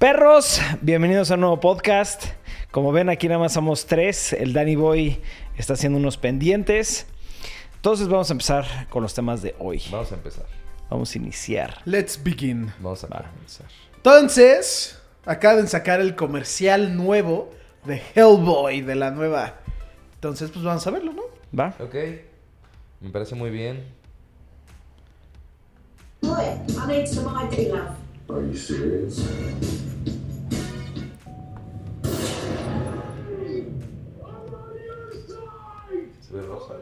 Perros, bienvenidos a un nuevo podcast. Como ven, aquí nada más somos tres. El Danny Boy está haciendo unos pendientes. Entonces vamos a empezar con los temas de hoy. Vamos a empezar. Vamos a iniciar. Let's begin. Vamos a Va. comenzar. Entonces, acaban de sacar el comercial nuevo de Hellboy, de la nueva. Entonces, pues vamos a verlo, ¿no? ¿Va? Ok. Me parece muy bien. Boy, I need some ID, love. Are you serious? Se ve rosa.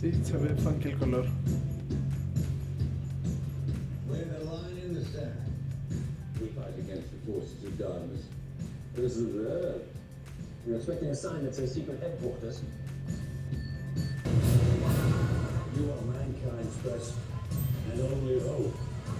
Sí, se ve funky el color. We're the line in the sand. We fight against the forces of darkness. This is Earth. You're expecting a sign that says secret headquarters. You are mankind's best and only hope.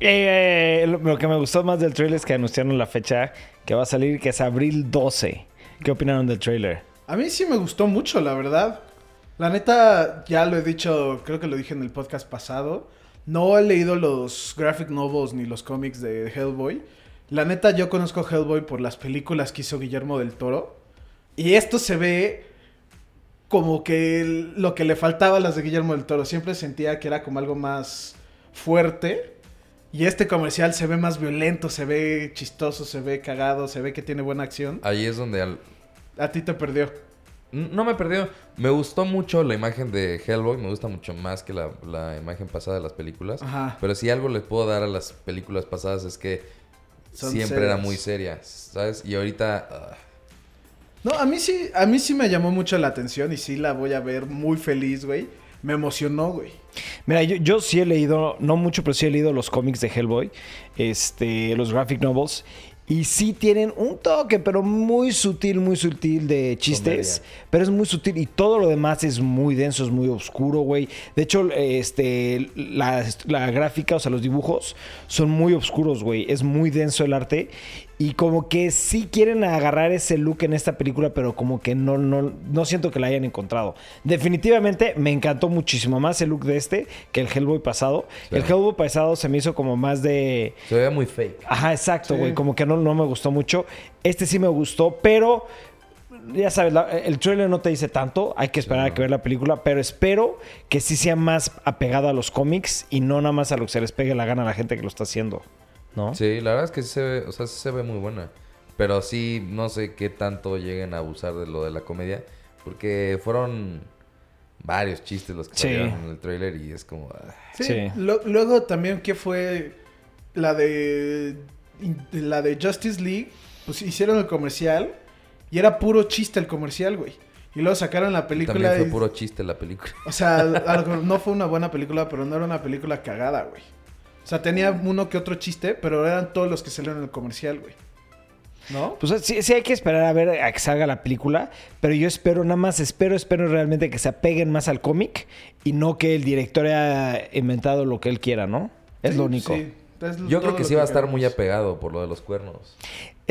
Eh, lo, lo que me gustó más del trailer es que anunciaron la fecha que va a salir, que es abril 12. ¿Qué opinaron del trailer? A mí sí me gustó mucho, la verdad. La neta, ya lo he dicho, creo que lo dije en el podcast pasado. No he leído los graphic novels ni los cómics de Hellboy. La neta, yo conozco Hellboy por las películas que hizo Guillermo del Toro. Y esto se ve como que lo que le faltaba a las de Guillermo del Toro. Siempre sentía que era como algo más fuerte. Y este comercial se ve más violento, se ve chistoso, se ve cagado, se ve que tiene buena acción. Ahí es donde... al- A ti te perdió. No me perdió. Me gustó mucho la imagen de Hellboy. Me gusta mucho más que la, la imagen pasada de las películas. Ajá. Pero si algo les puedo dar a las películas pasadas es que Son siempre era muy seria, ¿sabes? Y ahorita... ah, No, a mí sí, a mí sí me llamó mucho la atención y sí la voy a ver muy feliz, güey. Me emocionó, güey. Mira, yo, yo sí he leído, no mucho, pero sí he leído los cómics de Hellboy, este, los graphic novels. Y sí tienen un toque, pero muy sutil, muy sutil de chistes. Comedia. Pero es muy sutil y todo lo demás es muy denso, es muy oscuro, güey. De hecho, este, la, la gráfica, o sea, los dibujos son muy oscuros, güey. Es muy denso el arte. Y como que sí quieren agarrar ese look en esta película, pero como que no, no, no siento que la hayan encontrado. Definitivamente me encantó muchísimo más el look de este que el Hellboy pasado. Sí. El Hellboy pasado se me hizo como más de... se veía muy fake. Ajá, exacto, Sí. güey. Como que no, no me gustó mucho. Este sí me gustó, pero ya sabes, la- el trailer no te dice tanto. Hay que esperar a que ver la película, pero espero que sí sea más apegado a los cómics y no nada más a lo que se les pegue la gana a la gente que lo está haciendo. ¿No? Sí, la verdad es que sí se ve, o sea, sí se ve muy buena. Pero sí, no sé qué tanto lleguen a abusar de lo de la comedia. Porque fueron varios chistes los que Sí. salieron en el trailer y es como... ah. Sí. Sí. Lo- luego también, ¿qué fue la de la de Justice League? Pues hicieron el comercial y era puro chiste el comercial, güey. Y luego sacaron la película. También fue y- puro chiste la película. O sea, no fue una buena película, pero no era una película cagada, güey. O sea, tenía uno que otro chiste, pero eran todos los que salieron en el comercial, güey. ¿No? Pues sí, sí hay que esperar a ver a que salga la película, pero yo espero, nada más espero, espero realmente que se apeguen más al cómic y no que el director haya inventado lo que él quiera, ¿no? Es lo único. sí. Es Yo creo que sí va a estar queremos. muy apegado por lo de los cuernos.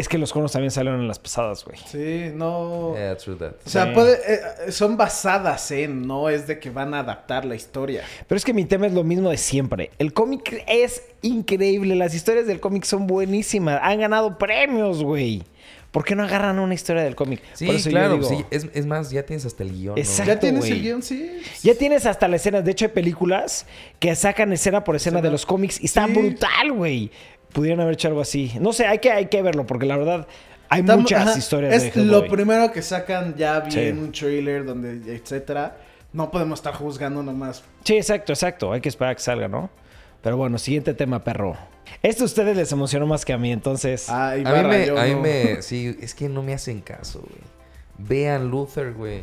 Es que los conos también salieron en las pasadas, güey. Sí, no. Yeah, true that. O sea, Sí. puede, eh, son basadas en, no es de que van a adaptar la historia. Pero es que mi tema es lo mismo de siempre. El cómic es increíble. Las historias del cómic son buenísimas. Han ganado premios, güey. ¿Por qué no agarran una historia del cómic? Sí, Por eso yo claro, digo, sí. Es, es más, ya tienes hasta el guion. ¿no? Exacto. ¿Ya tienes güey. el guion? Sí. Ya tienes hasta la escena. De hecho, hay películas que sacan escena por escena Escena. de los cómics y está Sí. brutal, güey. Pudieron haber hecho algo así. No sé, hay que, hay que verlo porque la verdad hay Está- muchas ajá, historias Es de lo primero que sacan ya bien Sí. un trailer, donde, etcétera. No podemos estar juzgando nomás. Sí, exacto, exacto. Hay que esperar a que salga, ¿no? Pero bueno, siguiente tema, perro. Esto a ustedes les emocionó más que a mí, entonces. Ay, A mí, me, yo a mí no. me... Sí, es que no me hacen caso, güey. Vean Luther, güey.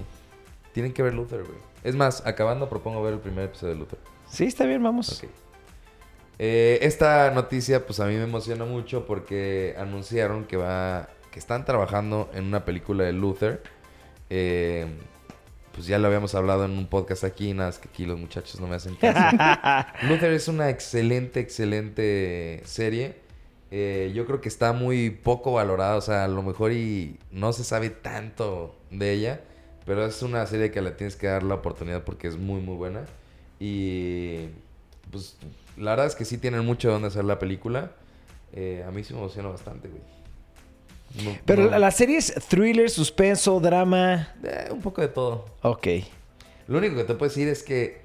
tienen que ver Luther, güey. Es más, acabando propongo ver el primer episodio de Luther. Sí, está bien, vamos. Ok. Eh, esta noticia, pues a mí me emociona mucho porque anunciaron que va, que están trabajando en una película de Luther. Eh, pues ya lo habíamos hablado en un podcast aquí, nada, más que aquí los muchachos no me hacen caso. Luther es una excelente, excelente serie. Eh, yo creo que está muy poco valorada, o sea, a lo mejor y no se sabe tanto de ella, pero es una serie que le tienes que dar la oportunidad porque es muy, muy buena. Y pues la verdad es que sí tienen mucho de dónde hacer la película. Eh, a mí sí me emociona bastante, güey. No- Pero no- la, serie es thriller, suspenso, drama. Eh, un poco de todo. Ok. Lo único que te puedo decir es que...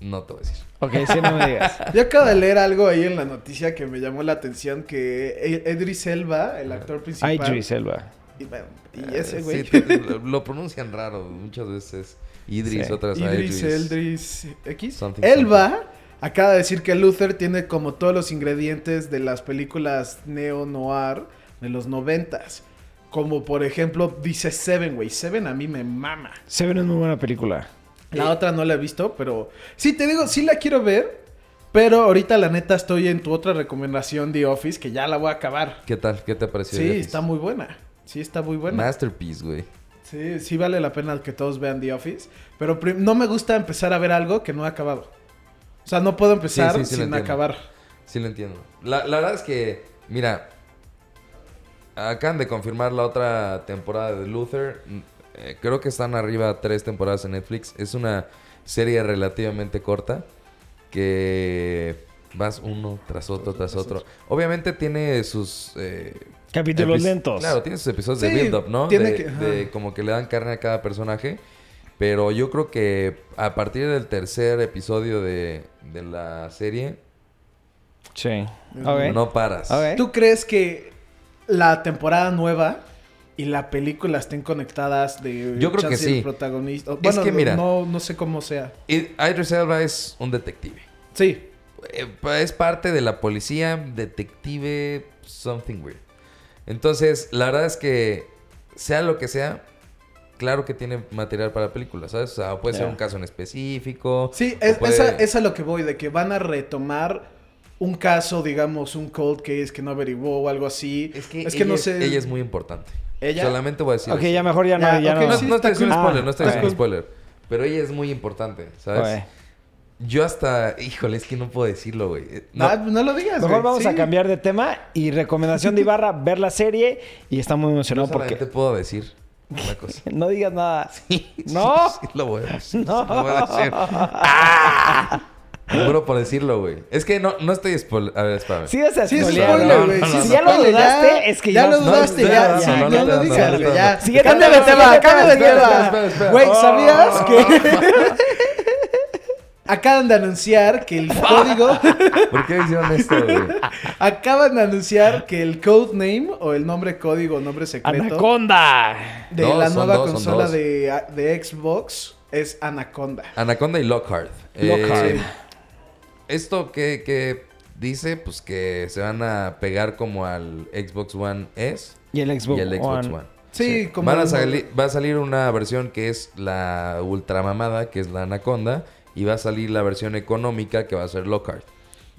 No te voy a decir. Ok, sí, no me digas. Yo acabo de leer algo ahí en la noticia que me llamó la atención que Edris Elba, el actor principal. Idris Elba. Y, bueno, y ese Eh, güey. sí, te- lo, lo pronuncian raro. Muchas veces Idris, Sí. otras Idris Idris. Eldris X. Something, Elba acaba de decir que Luther tiene como todos los ingredientes de las películas neo-noir de los noventas. Como por ejemplo, dice Seven, güey. Seven a mí me mama. Seven es muy buena película. La otra no la he visto, pero sí te digo, sí la quiero ver. Pero ahorita la neta estoy en tu otra recomendación The Office, que ya la voy a acabar. ¿Qué tal? ¿Qué te pareció? Sí, The Office? está muy buena. Sí, está muy buena. Masterpiece, güey. Sí, sí vale la pena que todos vean The Office. Pero no me gusta empezar a ver algo que no he acabado. O sea, no puedo empezar Sí, sí, sí lo sin entiendo. acabar. Sí lo entiendo. La, la verdad es que, mira, acaban de confirmar la otra temporada de Luther. Mm, eh, creo que están arriba tres temporadas en Netflix. Es una serie relativamente corta que vas uno tras otro, tras otro. Obviamente tiene sus... eh, Capítulos lentos. Claro, tiene sus episodios de build-up, ¿no? tiene de, que- de como que le dan carne a cada personaje. Pero yo creo que a partir del tercer episodio de, de la serie, Sí. Ok. no paras. Ok. ¿Tú crees que la temporada nueva y la película estén conectadas de Yo creo que chance el sí. protagonista? Es Bueno, que mira. no, no sé cómo sea. Idris Elba es un detective. Sí, Eh, Es parte de la policía, detective, something weird. Entonces, la verdad es que, sea lo que sea, claro que tiene material para películas, ¿sabes? O sea, puede ser un caso en específico. sí, es, puede- esa, es a lo que voy, de que van a retomar un caso, digamos, un cold case que no averiguó o algo así. Es que, es que ella, no es- sé. ella es muy importante. ¿Ella? Solamente voy a decir Ok, eso. ya mejor ya no. Ya, no. No, sí, está diciendo spoiler, no estoy Ah, diciendo ok. spoiler. Pero ella es muy importante, ¿sabes? Yo hasta... Híjole, es que no puedo decirlo, güey. No, Ah, no lo digas. Mejor güey, vamos sí. a cambiar de tema y recomendación de Ibarra, ver la serie y está muy emocionado porque... puedo decir una cosa. No digas nada. Sí, ¿No? Sí, lo voy a decir. No. sí, lo voy a decir. ¡Ah! Muero por decirlo, güey. Es que no, no estoy spoil... A ver, espérame. Sí, es Sí, es spoiler, ¿no? güey. no, sí, no, es Si ya lo dudaste, ya- es que ya ya lo no- dudaste, no, ya. no, sí, no, no, no no, lo no, digas, no, güey, no, ya. no. Cambia de tema, cambia de tema, espera, tema. espera, espera. Güey, Oh. ¿sabías que acaban de anunciar que el código ¿Por qué hicieron esto, güey? acaban de anunciar que el codename o el nombre código, nombre secreto ¡Anaconda! de No, la nueva dos, consola de, de Xbox es Anaconda. Anaconda y Lockhart. Lockhart. Eh, esto que, que dice, pues que se van a pegar como al Xbox One S Y el Xbox, y el Xbox One. One. Sí, como Van a salir- va a salir una versión que es la ultra mamada, que es la Anaconda, y va a salir la versión económica que va a ser Lockhart.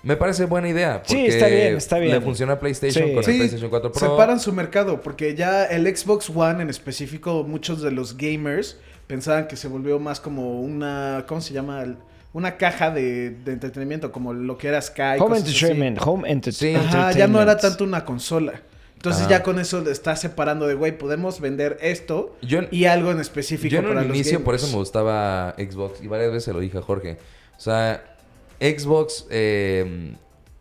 Me parece buena idea. Sí, porque está bien, está bien. Le funciona a PlayStation Sí. con Sí, el PlayStation 4 Pro. separan su mercado porque ya el Xbox One en específico, muchos de los gamers pensaban que se volvió más como una, ¿cómo se llama? Una caja de, de entretenimiento, como lo que era Sky. Home cosas así. Entertainment. Home enter- Sí. Entertainment. Ajá, ya no era tanto una consola. Entonces Ajá. ya con eso le está separando de, güey, podemos vender esto Yo, y algo en específico yo en para un los inicio por eso me gustaba Xbox y varias veces se lo dije a Jorge. O sea, Xbox eh,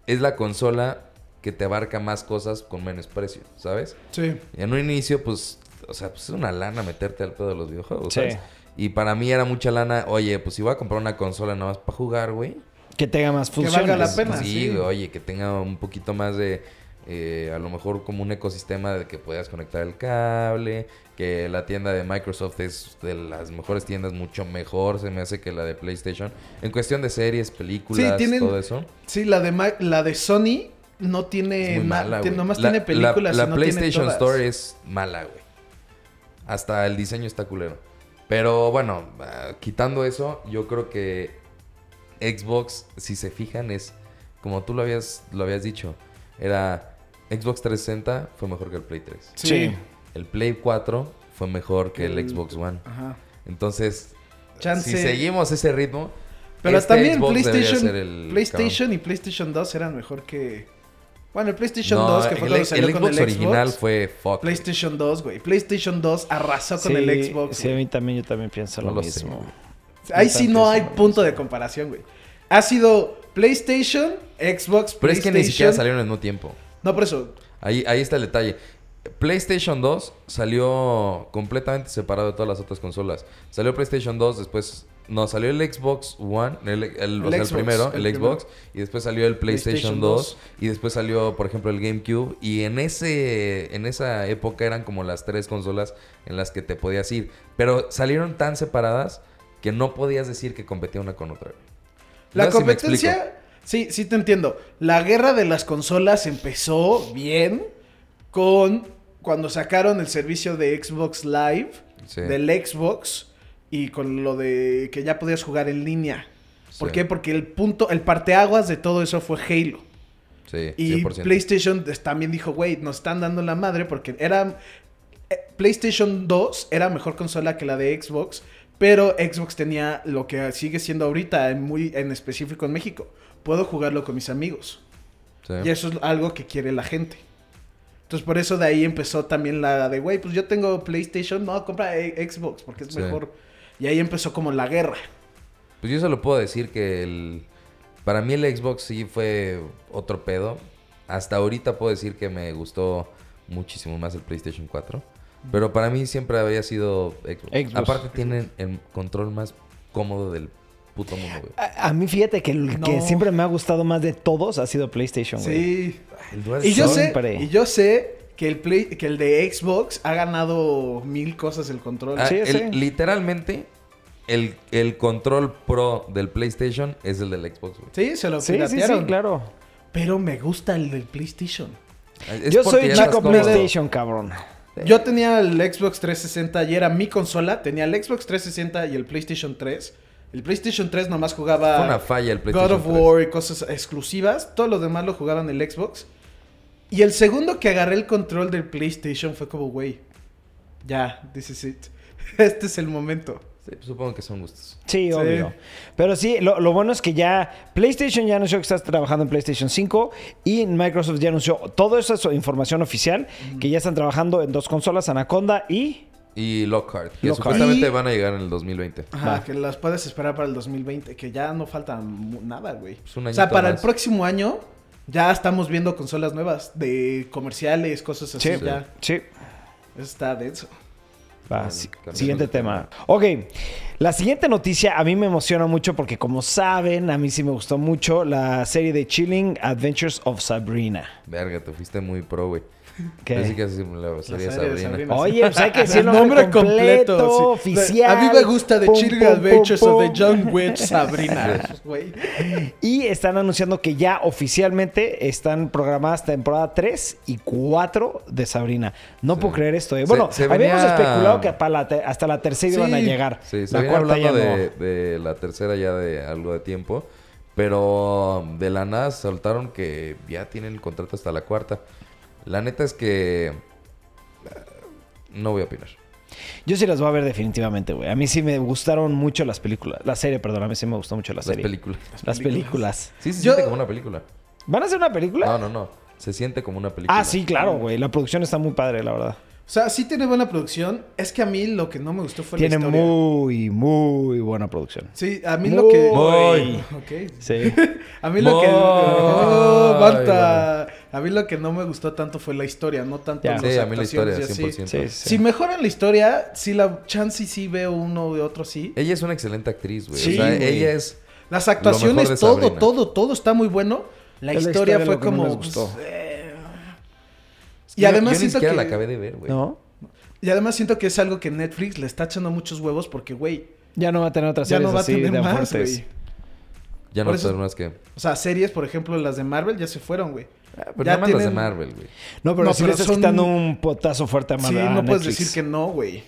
es la consola que te abarca más cosas con menos precio, ¿sabes? Sí. Y en un inicio, pues, o sea, pues es una lana meterte al pedo de los videojuegos, Sí. ¿sabes? Y para mí era mucha lana, oye, pues si voy a comprar una consola nada más para jugar, güey. Que tenga más Que funciones. valga la pena. sí, sí. güey, oye, que tenga un poquito más de, eh, a lo mejor como un ecosistema de que puedas conectar el cable, que la tienda de Microsoft es de las mejores tiendas, mucho mejor se me hace que la de PlayStation. En cuestión de series, películas, tienen- todo eso. Sí, la de, Ma- la de Sony no tiene Es muy na- mala, ti- güey. nomás La- tiene películas La, la PlayStation. Store es mala, güey. Hasta el diseño está culero. Pero bueno, ah, quitando eso, yo creo que Xbox, si se fijan, es como tú lo habías, lo habías dicho. Era Xbox 360 fue mejor que el Play 3. Sí. El Play 4 fue mejor que el, El- Xbox One. Ajá. Entonces, Chance- si seguimos ese ritmo, Pero este también Xbox PlayStation, el PlayStation y PlayStation 2 eran mejor que... Bueno, el PlayStation No, 2, que fue el, cuando salió el con Xbox el original Xbox. fue fuck. PlayStation 2, güey. PlayStation 2 arrasó con el Xbox. Sí, a mí también, yo también pienso No lo lo sé. mismo. Ahí sí no hay punto de comparación, güey. Ha sido PlayStation, Xbox, Pero es que ni siquiera salieron al mismo tiempo. No, por eso. Ahí, ahí está el detalle. PlayStation 2 salió completamente separado de todas las otras consolas. Salió PlayStation 2, después... No, salió el Xbox One, el, el- El o sea, el Xbox, primero, el, el Xbox, y después salió el PlayStation, PlayStation 2, y después salió, por ejemplo, el GameCube, y en ese en esa época eran como las tres consolas en las que te podías ir, pero salieron tan separadas que no podías decir que competía una con otra. La No sé si me explico. competencia, sí, sí te entiendo. La guerra de las consolas empezó bien con cuando sacaron el servicio de Xbox Live Sí. del Xbox y con lo de que ya podías jugar en línea. ¿Por Sí. qué? Porque el punto, el parteaguas de todo eso fue Halo. Sí, Y 100%. PlayStation des- también dijo, güey, nos están dando la madre porque era... eh, PlayStation 2 era mejor consola que la de Xbox, pero Xbox tenía lo que sigue siendo ahorita, muy en específico en México. Puedo jugarlo con mis amigos. Sí. Y eso es algo que quiere la gente. Entonces por eso de ahí empezó también la de, güey, pues yo tengo PlayStation, no, compra eh, Xbox porque es Sí. mejor. Y ahí empezó como la guerra. Pues yo solo puedo decir que el... Para mí el Xbox sí fue otro pedo. Hasta ahorita puedo decir que me gustó muchísimo más el PlayStation 4. Pero para mí siempre había sido Xbox. Xbox. Aparte tienen el control más cómodo del puto mundo, güey. A, a mí fíjate que el que siempre me ha gustado más de todos ha sido PlayStation, güey. Sí. El Dual Y yo sé, y yo sé que el play, que el de Xbox ha ganado mil cosas el control. Ah, Sí, el- sí. Literalmente, el, el control pro del PlayStation es el del Xbox, güey. Sí, se lo Sí, sí, sí, piratearon. claro. Pero me gusta el del PlayStation. Es Yo soy chico. PlayStation, cabrón. Yo tenía el Xbox 360 y era mi consola. Tenía el Xbox 360 y el PlayStation 3. El PlayStation 3 nomás jugaba Fue una falla el God of 3. War y cosas exclusivas. Todo lo demás lo jugaban en el Xbox. Y el segundo que agarré el control del PlayStation fue como, güey, ya, this is it. Este es el momento. Sí, pues supongo que son gustos. Sí, Sí. obvio. Pero sí, lo, lo bueno es que ya PlayStation ya anunció que estás trabajando en PlayStation 5 y Microsoft ya anunció toda esa información oficial que ya están trabajando en dos consolas, Anaconda y... Y Lockhart, que Lockhart. supuestamente Y- van a llegar en el 2020. Ajá, Va. que las puedes esperar para el 2020, que ya no falta nada, güey. Pues un o sea, para el próximo año ya estamos viendo consolas nuevas de comerciales, cosas así. Sí, Ya, sí. eso está denso. Va, siguiente de tema. Ok, la siguiente noticia a mí me emociona mucho porque como saben, a mí sí me gustó mucho la serie de Chilling Adventures of Sabrina. Verga, te fuiste muy pro, güey. ¿Qué? Pensé que así la de Sabrina. Sabrina. Oye, pues hay que decir el nombre, nombre completo, completo, sí. oficial. A mí me gusta The Chilling pum, Adventures pum, of the. Young Witch Sabrina. Y están anunciando que ya oficialmente están programadas temporada 3 y 4 de Sabrina. No Sí. puedo creer esto. eh. Bueno, se habíamos venía- especulado que para la te- hasta la tercera Sí. iban a llegar. Sí, se la venía cuarta ya hablando no. de, de la tercera ya de algo de tiempo. Pero de la nada soltaron que ya tienen el contrato hasta la cuarta. La neta es que... eh, No voy a opinar. Yo sí las voy a ver definitivamente, güey. A mí sí me gustaron mucho las películas. La serie, perdón, a mí sí me gustó mucho la Las serie. películas. Las películas. Sí, se Yo- siente como una película. ¿Van a hacer una película? No, no, no. Se siente como una película. Ah, sí, claro, güey. La producción está muy padre, la verdad. O sea, sí tiene buena producción. Es que a mí lo que no me gustó fue Tiene la historia. muy, muy buena producción. Sí, a mí lo que... Muy. Ok. Sí. A mí lo que... Muy Oh, Marta. A mí lo que no me gustó tanto fue la historia, no tanto las Sí, a mí la historia, actuaciones y 100%. así. Sí, sí. Si mejoran la historia, si la chance sí veo uno de otro sí. Ella es una excelente actriz, güey. Sí, o sea, güey. ella es... Las actuaciones, todo, Sabrina. todo, todo está muy bueno. La historia, historia fue lo que no como. gustó. pues, eh, Y Yo- además yo siento que. la acabé de ver, güey. ¿No? Y además siento que es algo que Netflix le está echando muchos huevos porque, güey, Ya no va a tener otras ya series no va a tener de más, güey. Ya no Por eso- son unas que... O sea, series, por ejemplo, las de Marvel ya se fueron, güey. Ah, pero Ya nada más las de tienen- Marvel, güey. No, pero No, sí pero le estás son- quitando un potazo fuerte a Sí, Marvel. no puedes decir que no, güey.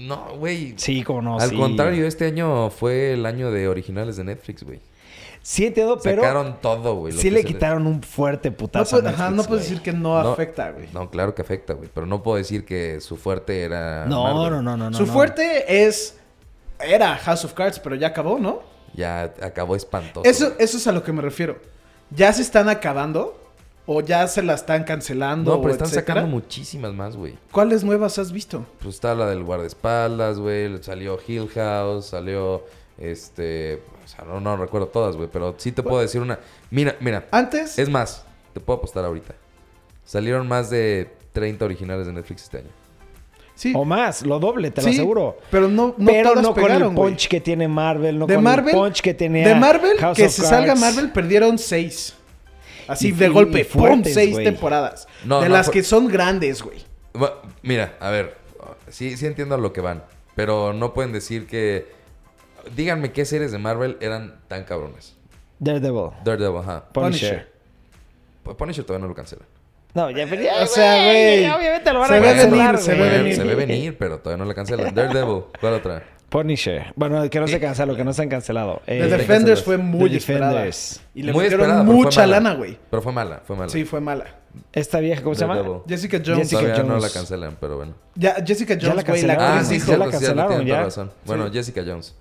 No, güey. Sí, como no. Al sí. contrario, este año fue el año de originales de Netflix, güey. Sí entiendo, pero Sacaron todo, güey. sí le quitaron un fuerte No, putazo. puedes- a ajá, no Netflix, puedes decir que no, No, afecta, güey. No, claro que afecta, güey. Pero no puedo decir que su fuerte era. No, Marvel. no, no, no, no. Su no. fuerte es... Era House of Cards, pero ya acabó, ¿no? Ya acabó espantoso. Eso, eso es a lo que me refiero. ¿Ya se están acabando? ¿O ya se la están cancelando? No, pero o están etcétera? sacando muchísimas más, güey. ¿Cuáles nuevas has visto? Pues está la del guardaespaldas, güey. Salió Hill House, salió. Este. O sea, no, no recuerdo todas, güey. Pero sí te puedo decir una. Mira, mira. Antes... Es más, te puedo apostar ahorita. Salieron más de 30 originales de Netflix este año. Sí, O más, lo doble, te lo sí, aseguro. Pero no, no pero todas no con pegaron, el punch que tiene Marvel, no de con Marvel, el punch que tenía de Marvel, House que of se salga. Marvel, perdieron seis. Así Y- de golpe, ¡pum! Seis temporadas. No, de no, las que son grandes, güey. Mira, a ver. Sí, sí entiendo a lo que van. Pero no pueden decir que. Díganme qué series de Marvel eran tan cabrones. Daredevil, Daredevil, ajá. Punisher. Pues Punisher todavía no lo cancela. No, ya, pero ya, O sea, güey, Obviamente lo van se a ve cancelar, venir, se ve venir. se ve venir, pero todavía no la cancelan. Daredevil, ¿cuál otra? Punisher. Bueno, que no se canceló, que no se han cancelado. Eh, The Defenders. Fue muy The esperada. Defenders. Y le Muy metieron esperada, mucha lana, güey. Pero fue mala, fue mala. Sí, fue mala. Esta vieja, ¿cómo se llama? Daredevil. Jessica Jones. Jessica Todavía no Jones. la cancelan, pero bueno. Ya, Jessica Jones, güey, la cancelaron. Ah, actriz sí, ya la sí, cancelaron, ya. razón. Bueno, Sí. Jessica Jones.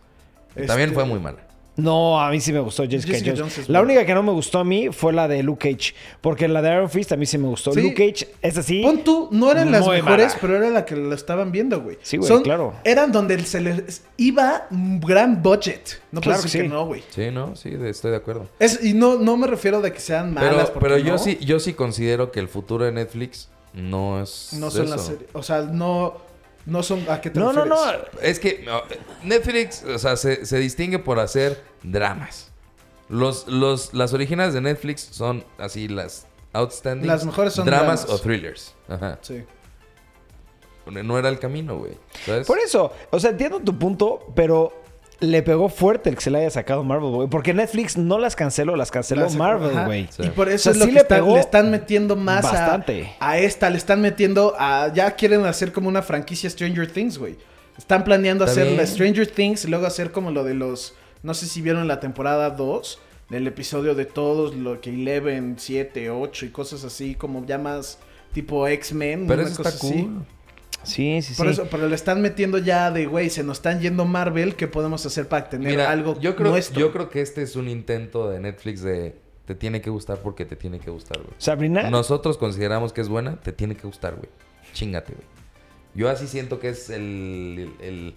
Este- También fue muy mala. No, a mí sí me gustó Jessica, Jessica Jones. Jones es la buena. única que no me gustó a mí fue la de Luke Cage. Porque la de Iron Fist a mí sí me gustó. Sí. Luke Cage, esa sí. Pon tú, no eran las mejores, mala. pero era la que lo estaban viendo, güey. Sí, güey, Son- claro. Eran donde se les iba un gran budget. No Claro puedes decir que que sí. no, güey. Sí, no, sí, de- estoy de acuerdo. Es, y no, no me refiero de que sean malas. Pero, yo no. sí, yo sí considero que el futuro de Netflix no es. No son eso. las series. O sea, no, no son. ¿A qué te No, no, refieres? no. Es que no, Netflix, o sea, se, se distingue por hacer dramas. Los, los, las originales de Netflix son así las outstanding. Las mejores son dramas, dramas. o thrillers. Ajá. Sí. No era el camino, güey. ¿Sabes? Por eso, o sea, entiendo tu punto, pero le pegó fuerte el que se le haya sacado Marvel, güey. Porque Netflix no las canceló, las canceló Las- Marvel, güey. Sí. Y por O eso sea, es lo sí que le están- pegó le están metiendo más a- bastante. A, esta, le están metiendo a. Ya quieren hacer como una franquicia Stranger Things, güey. Están planeando Está hacer la. Stranger Things y luego hacer como lo de los. No sé si vieron la temporada 2 del episodio de todos, lo que 11, 7, 8 y cosas así, como ya más tipo X-Men. Pero una eso cosa está así. cool. Sí, sí, sí. Por eso, pero le están metiendo ya de, güey, se nos están yendo Marvel, ¿qué podemos hacer para tener Mira, algo yo creo, nuestro? yo creo que este es un intento de Netflix de te tiene que gustar porque te tiene que gustar, güey. Sabrina, Nosotros consideramos que es buena, te tiene que gustar, güey. Chingate, güey. Yo así siento que es el. el- el-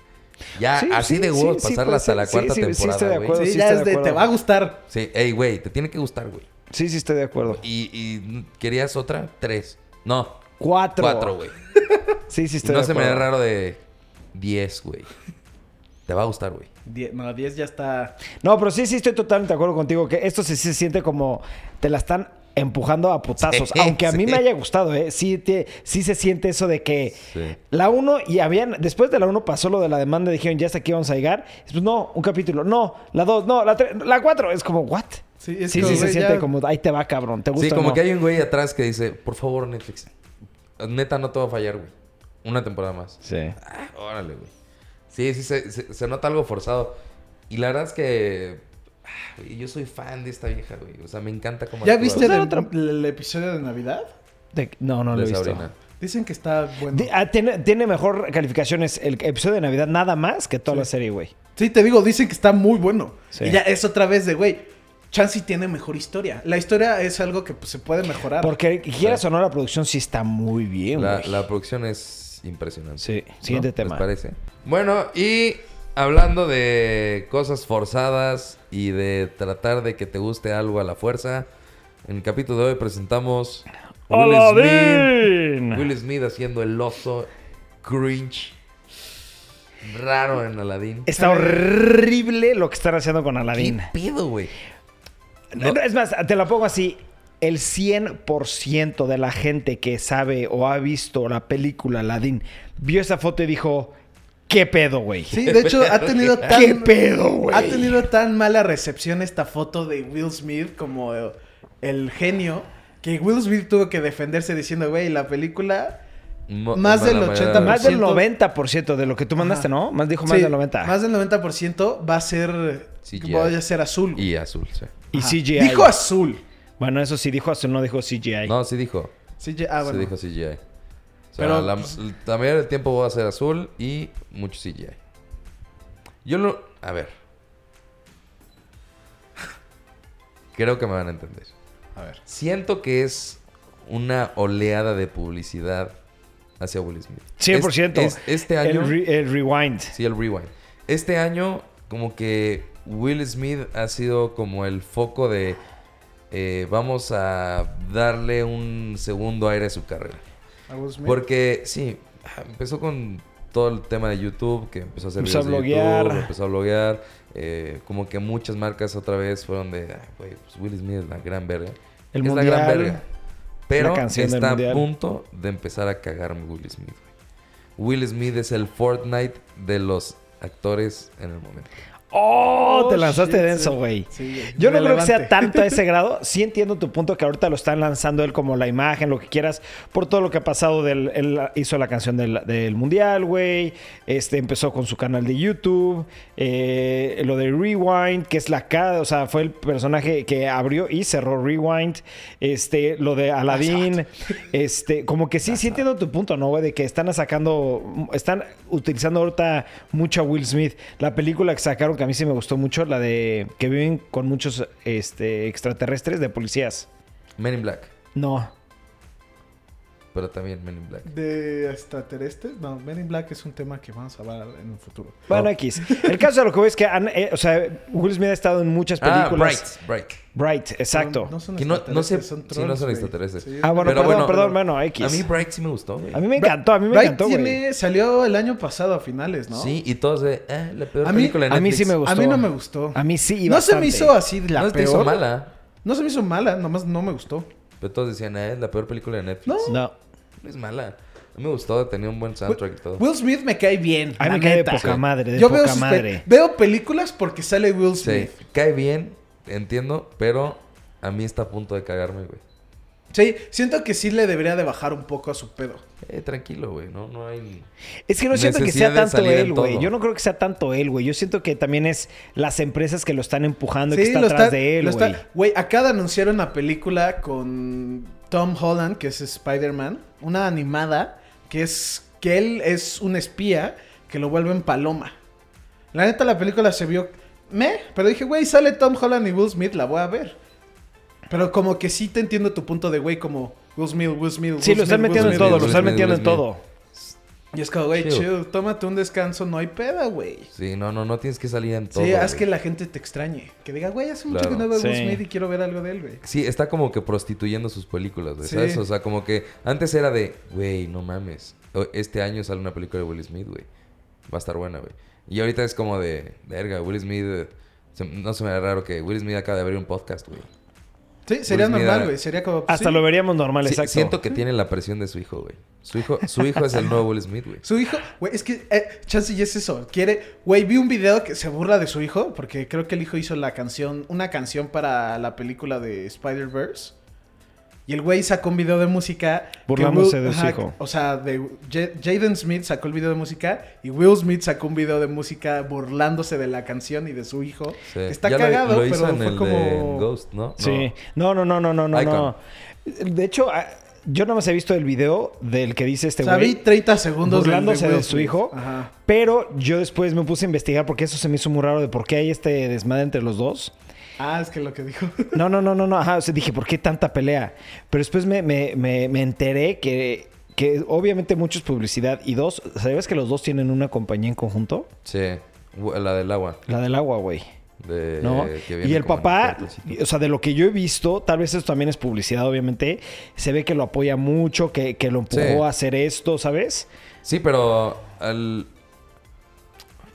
ya, Sí, así sí, de huevos sí, sí, pasarla hasta la Sí, cuarta sí, sí, temporada, estoy de güey. acuerdo. Sí, sí ya es de te va a gustar. Sí, ey, güey, te tiene que gustar, güey. sí, sí estoy de acuerdo. Y, y querías otra, tres. No, Cuatro. cuatro, güey. Sí, sí Y no de se me da acuerdo. raro de diez, güey. Te va a gustar, güey. Die- no, 10 ya está. No, pero sí, sí estoy totalmente de acuerdo contigo que esto sí, se siente como te la están empujando a putazos. Sí, Aunque a mí sí. me haya gustado, ¿eh? Sí, te- sí se siente eso de que Sí. la 1 y habían... Después de la 1 pasó lo de la demanda, dijeron, ya hasta aquí vamos a llegar. Pues no, un capítulo. No, la 2, no, la 3, la 4. Es como, ¿what? Sí, Sí, es sí, como, se güey, siente ya- como, ahí te va, cabrón. ¿Te gusta Sí, o como no? que hay un güey atrás que dice, por favor, Netflix. Neta, no te va a fallar, güey. Una temporada más. Sí. Ah, órale, güey. Sí, sí, se, se- se nota algo forzado. Y la verdad es que. ah, güey, yo soy fan de esta vieja, güey. O sea, me encanta cómo ¿Ya viste el, episodio de Navidad? De- no, no lo he visto. Sabrina. Dicen que está bueno. Ah, tiene, tiene mejor calificaciones el episodio de Navidad nada más que toda Sí. la serie, güey. Sí, te digo, dicen que está muy bueno. Sí. Y ya es otra vez de, güey, Chansey tiene mejor historia. La historia es algo que pues, se puede mejorar. Porque quieras o no, la producción sí está muy bien, La, güey. la producción es impresionante. Sí, siguiente ¿No? tema. ¿Les parece? Bueno, y hablando de cosas forzadas y de tratar de que te guste algo a la fuerza, en el capítulo de hoy presentamos Will ¡Aladdin! Smith. Will Smith haciendo el oso cringe raro en Aladdin. Está horrible lo que están haciendo con Aladdin. ¿Qué pedo, güey? No, Es más, te la pongo así. El 100% de la gente que sabe o ha visto la película Aladdin vio esa foto y dijo, ¿qué pedo, güey? Sí, de hecho, ha tenido tan... ¿Qué pedo, güey? Ha tenido tan mala recepción esta foto de Will Smith como el genio que Will Smith tuvo que defenderse diciendo, güey, la película Mo- Más del la mayoría 80%. Más del 100%. 90% de lo que tú mandaste, Ajá. ¿no? Más dijo más Sí, del 90%. Más del 90% va a ser. CGI. Va a ser azul. Y azul, sí. Y Ajá. CGI. Dijo azul. Bueno, eso sí dijo azul, no dijo CGI. No, sí dijo. CGI. Ah, bueno. Sí dijo CGI. O sea, Pero, la, pues- la mayoría del tiempo va a ser azul y mucho CGI. Yo lo... A ver. Creo que me van a entender. A ver. Siento que es una oleada de publicidad hacia Will Smith. 100%. Es- es- este año... El, re- el rewind. Sí, el rewind. Este año, como que Will Smith ha sido como el foco de eh, vamos a darle un segundo aire a su carrera. Porque, sí, empezó con todo el tema de YouTube, que empezó a hacer Empezó a videos de. YouTube, empezó a bloguear. eh, como que muchas marcas otra vez fueron de, "Ay, güey, pues Will Smith es la gran verga. El es mundial. la gran verga. Pero está a punto de empezar a cagarme Will Smith. güey. Will Smith es el Fortnite de los actores en el momento. Oh, te Oh, lanzaste shit, denso, güey. Sí. Yo no creo que sea tanto a ese grado. Sí entiendo tu punto que ahorita lo están lanzando él como la imagen, lo que quieras, por todo lo que ha pasado. Del, él hizo la canción del, del Mundial, güey. Este, empezó con su canal de YouTube. eh, lo de Rewind, que es la cara, o sea, fue el personaje que abrió y cerró Rewind. Este, lo de Aladdin. este, como que sí, sí entiendo tu punto, ¿no, güey? De que están sacando, están utilizando ahorita mucho a Will Smith. La película que sacaron, que a mí sí me gustó mucho, la de que viven con muchos este, extraterrestres de policías. Men in Black. No. Pero también Men in Black. De extraterrestres. No, Men in Black es un tema que vamos a hablar en un futuro. Bueno. X. El caso de lo que voy es que, han, eh, o sea, Will Smith ha estado en muchas Ah, películas. Bright. Bright. Bright, exacto. No, no son Que no- no sé- extraterrestres, son sí, no son güey. extraterrestres. Sí. ah, bueno, Pero perdón, bueno, perdón, bueno, X. A mí Bright sí me gustó, güey. A mí me encantó, a mí me Bright encantó, güey. tiene, salió el año pasado a finales, ¿no? Sí, y todos de, eh, la peor A mí- película de a mí Netflix. sí me gustó. A mí no me gustó. A mí sí. no se me hizo así la no se te peor. hizo mala. No se me hizo mala, nomás no me gustó. Pero todos decían, eh, es la peor película de Netflix. No. No. No es mala. A mí me gustó, tenía un buen soundtrack y todo. Will Smith me cae bien. A mí me cae de poca Sí. madre, de Yo veo, pe- madre. veo películas porque sale Will Sí, Smith. cae bien, entiendo, pero a mí está a punto de cagarme, güey. Sí, siento que sí le debería de bajar un poco a su pedo. Eh, tranquilo, güey, no, no hay... Es que no siento que sea tanto en él, güey. Yo no creo que sea tanto él, güey. Yo siento que también es las empresas que lo están empujando y Sí, que está lo atrás está- de él, güey. Güey, acaba de anunciar una película con Tom Holland, que es Spider-Man. Una animada que es que él es un espía que lo vuelven paloma. La neta, la película se vio... Me, pero dije, güey, sale Tom Holland y Will Smith, la voy a ver. Pero como que sí te entiendo tu punto de, güey, como Will Smith, Will Smith, Will Sí, lo están Smith, metiendo Will en Smith. todo, Will lo están Smith, metiendo en Will todo. Y es como, güey, Chill. chill, tómate un descanso, no hay peda, güey. Sí, no, no, no tienes que salir en todo. Sí, haz güey. que la gente te extrañe. Que diga, güey, hace mucho Claro. que no veo a Will Sí. Smith y quiero ver algo de él, güey. Sí, está como que prostituyendo sus películas, güey, Sí. ¿sabes? O sea, como que antes era de, güey, no mames. o- Este año sale una película de Will Smith, güey. Va a estar buena, güey. Y ahorita es como de, verga, Will Smith... se- no se me da raro que Will Smith acaba de abrir un podcast, güey. Sí, sería Will normal, güey. Sería como. Hasta sí. lo veríamos normal, Sí, exacto. siento que tiene la presión de su hijo, güey. Su hijo, su hijo es el nuevo Will Smith, güey. Su hijo, güey, es que, eh, chance y es eso. Quiere, güey, vi un video que se burla de su hijo, porque creo que el hijo hizo la canción, una canción para la película de Spider-Verse. Y el güey sacó un video de música. Burlándose Will- de su hijo. O sea, de Ja- Jaden Smith sacó el video de música y Will Smith sacó un video de música burlándose de la canción y de su hijo. Sí. Está Ya cagado, lo, hizo pero en fue el como. de Ghost, ¿no? Sí. No, no, no, no, no, no. De hecho, ah, yo nada más he visto el video del que dice este o sea, vi güey. 30 segundos burlándose de su hijo. Ajá. Pero yo después me puse a investigar porque eso se me hizo muy raro de por qué hay este desmadre entre los dos. Ah, es que lo que dijo. No, no, no, no, no. Ajá, o sea, dije, ¿por qué tanta pelea? Pero después me, me, me, me enteré que, que obviamente mucho es publicidad. Y dos, ¿sabes que los dos tienen una compañía en conjunto? Sí. La del agua. La del agua, güey. De, ¿No? Y el papá, o sea, de lo que yo he visto, tal vez esto también es publicidad, obviamente, se ve que lo apoya mucho, que, que lo empujó Sí. a hacer esto, ¿sabes? Sí, pero al...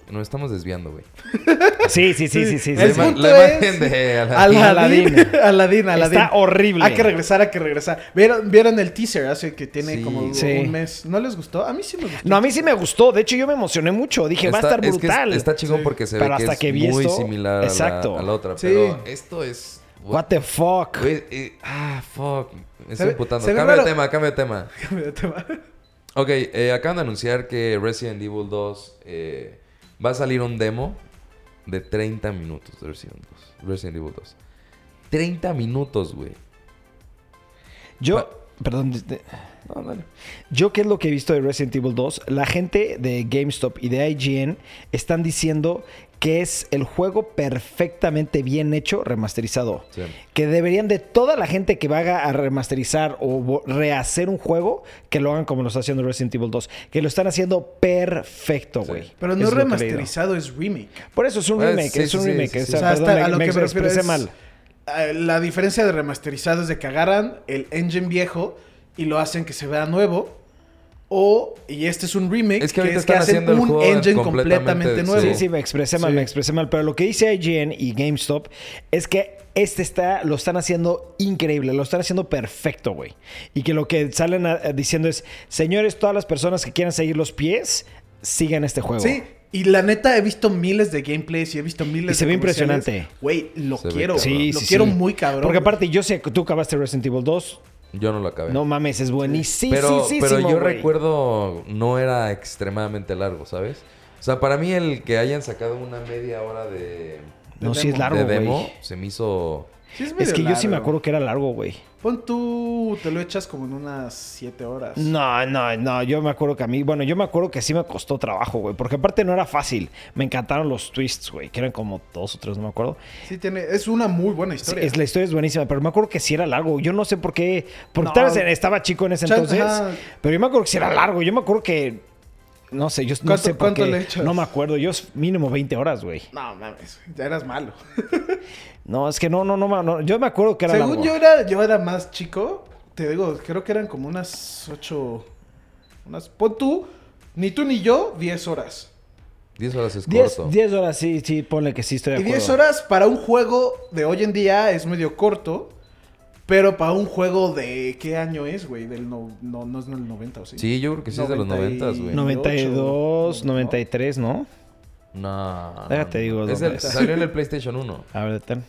Nos estamos desviando, güey. Sí, sí, sí, sí, sí. El sí. La, la imagen de Aladdin. Aladín. Aladín, Aladín. Está horrible. Hay que regresar, hay que regresar. ¿Vieron, vieron el teaser hace que tiene Sí. como Sí. un mes? ¿No les gustó? A mí sí me gustó. No, a mí sí me gustó. De hecho, yo me emocioné mucho. Dije, va a estar es que es- brutal. está chingón Sí. porque se Pero ve que hasta es que vi muy esto- similar a la- Exacto. A, la, otra. Sí. Pero esto es... What the fuck. Güey, eh, ah, fuck. Me estoy ve Cambia de tema, cambia de tema. Cambio de tema. Ok, eh, acaban de anunciar que Resident Evil 2 eh, va a salir un demo de 30 minutos de Resident, 2, Resident Evil 2. 30 minutos, güey. Yo, perdón, de- de- No, dale. yo qué es lo que he visto de Resident Evil 2, la gente de GameStop y de IGN están diciendo que es el juego perfectamente bien hecho remasterizado. Sí. Que deberían de toda la gente que vaya a remasterizar o rehacer un juego, que lo hagan como lo está haciendo Resident Evil 2. Que lo están haciendo perfecto, Sí. güey. Pero no Es remasterizado, es remake. Por eso es un Pues, remake, sí, es un sí, remake. sí, o sí. sea, O sea, hasta perdón, a lo me que me refiero expresé es, mal. La diferencia de remasterizado es de que agarran el engine viejo y lo hacen que se vea nuevo. O, y este es un remake, Es que que están hacen haciendo el un juego engine completamente- nuevo. Sí, sí, me expresé mal, Sí. me expresé mal. Pero lo que dice IGN y GameStop es que este está, lo están haciendo increíble, lo están haciendo perfecto, güey. Y que lo que salen a- a- diciendo es, señores, todas las personas que quieran seguir los pies, sigan este juego. Sí, y la neta he visto miles de gameplays y he visto miles Y se de ve impresionante. Güey, lo Se quiero. Sí, lo sí, quiero sí. muy cabrón. Porque aparte, yo sé que tú acabaste Resident Evil 2. Yo no lo acabé. No mames, es buenísimo. pero, pero yo güey. recuerdo no era extremadamente largo, ¿sabes? O sea, para mí el que hayan sacado una media hora de, No, de sí es demo. largo, de demo se me hizo... Sí, es, que yo sí me acuerdo que era largo, güey. Pon tú, te lo echas como en unas 7 horas. No, no, no. Yo me acuerdo que a mí, bueno, yo me acuerdo que sí me costó trabajo, güey. Porque aparte no era fácil. Me encantaron los twists, güey. Que eran como dos o tres, no me acuerdo. Sí, tiene, es una muy buena Sí, historia. es, la historia es buenísima, pero me acuerdo que sí era largo. Yo no sé por qué. Porque No. tal vez estaba chico en ese entonces. ajá. Pero yo me acuerdo que sí era largo. Yo me acuerdo que. No sé, yo no ¿Cuánto- sé por cuánto qué. le echas? No me acuerdo. Yo mínimo 20 horas, güey. No, mames, ya eras malo. No, es que no, no, no, no. Yo me acuerdo que era Según largo. yo era, yo era más chico, te digo, creo que eran como unas 8, unas, pon tú, ni tú ni yo, 10 horas. 10 horas es 10, corto. 10 horas, sí, sí, ponle que sí estoy de Y acuerdo. 10 horas para un juego de hoy en día es medio corto, pero para un juego de, ¿qué año es, güey? Del no, no, no es del 90, ¿o sí? Sí, yo creo que sí es de los 90 90, y- güey. 92, ¿no? 93, ¿no? No. Déjate digo Es el- es. salió en el PlayStation 1. A ver, ten.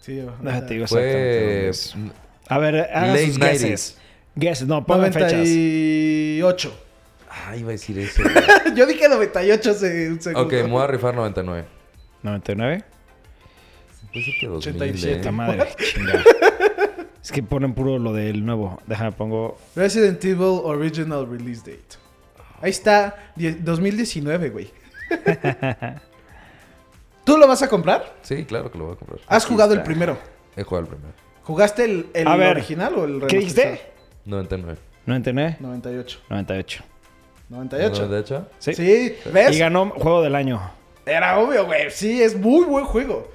Sí, Déjate digo Fue... es. A ver, hagan Late sus guesses. Guesses, no, pongan fechas. 98. Ah, iba a decir eso. yo dije 98 hace un segundo. ok, me voy a rifar 99. 99. Puede ser que 2000, 87. ¿eh? Madre, chinga. Es que ponen puro lo del nuevo. Déjame pongo. Resident Evil Original Release Date. Ahí está, die- 2019, güey. ¿Tú lo vas a comprar? Sí, claro que lo voy a comprar. ¿Has jugado el primero? He jugado el primero. ¿Jugaste el, el A ver, original o el ¿Qué dijiste? remasterizado? 99. 99. 98. 98. 98. ¿De hecho? Sí. Sí, ¿ves? Y ganó juego del año. Era obvio, güey. Sí, es muy buen juego.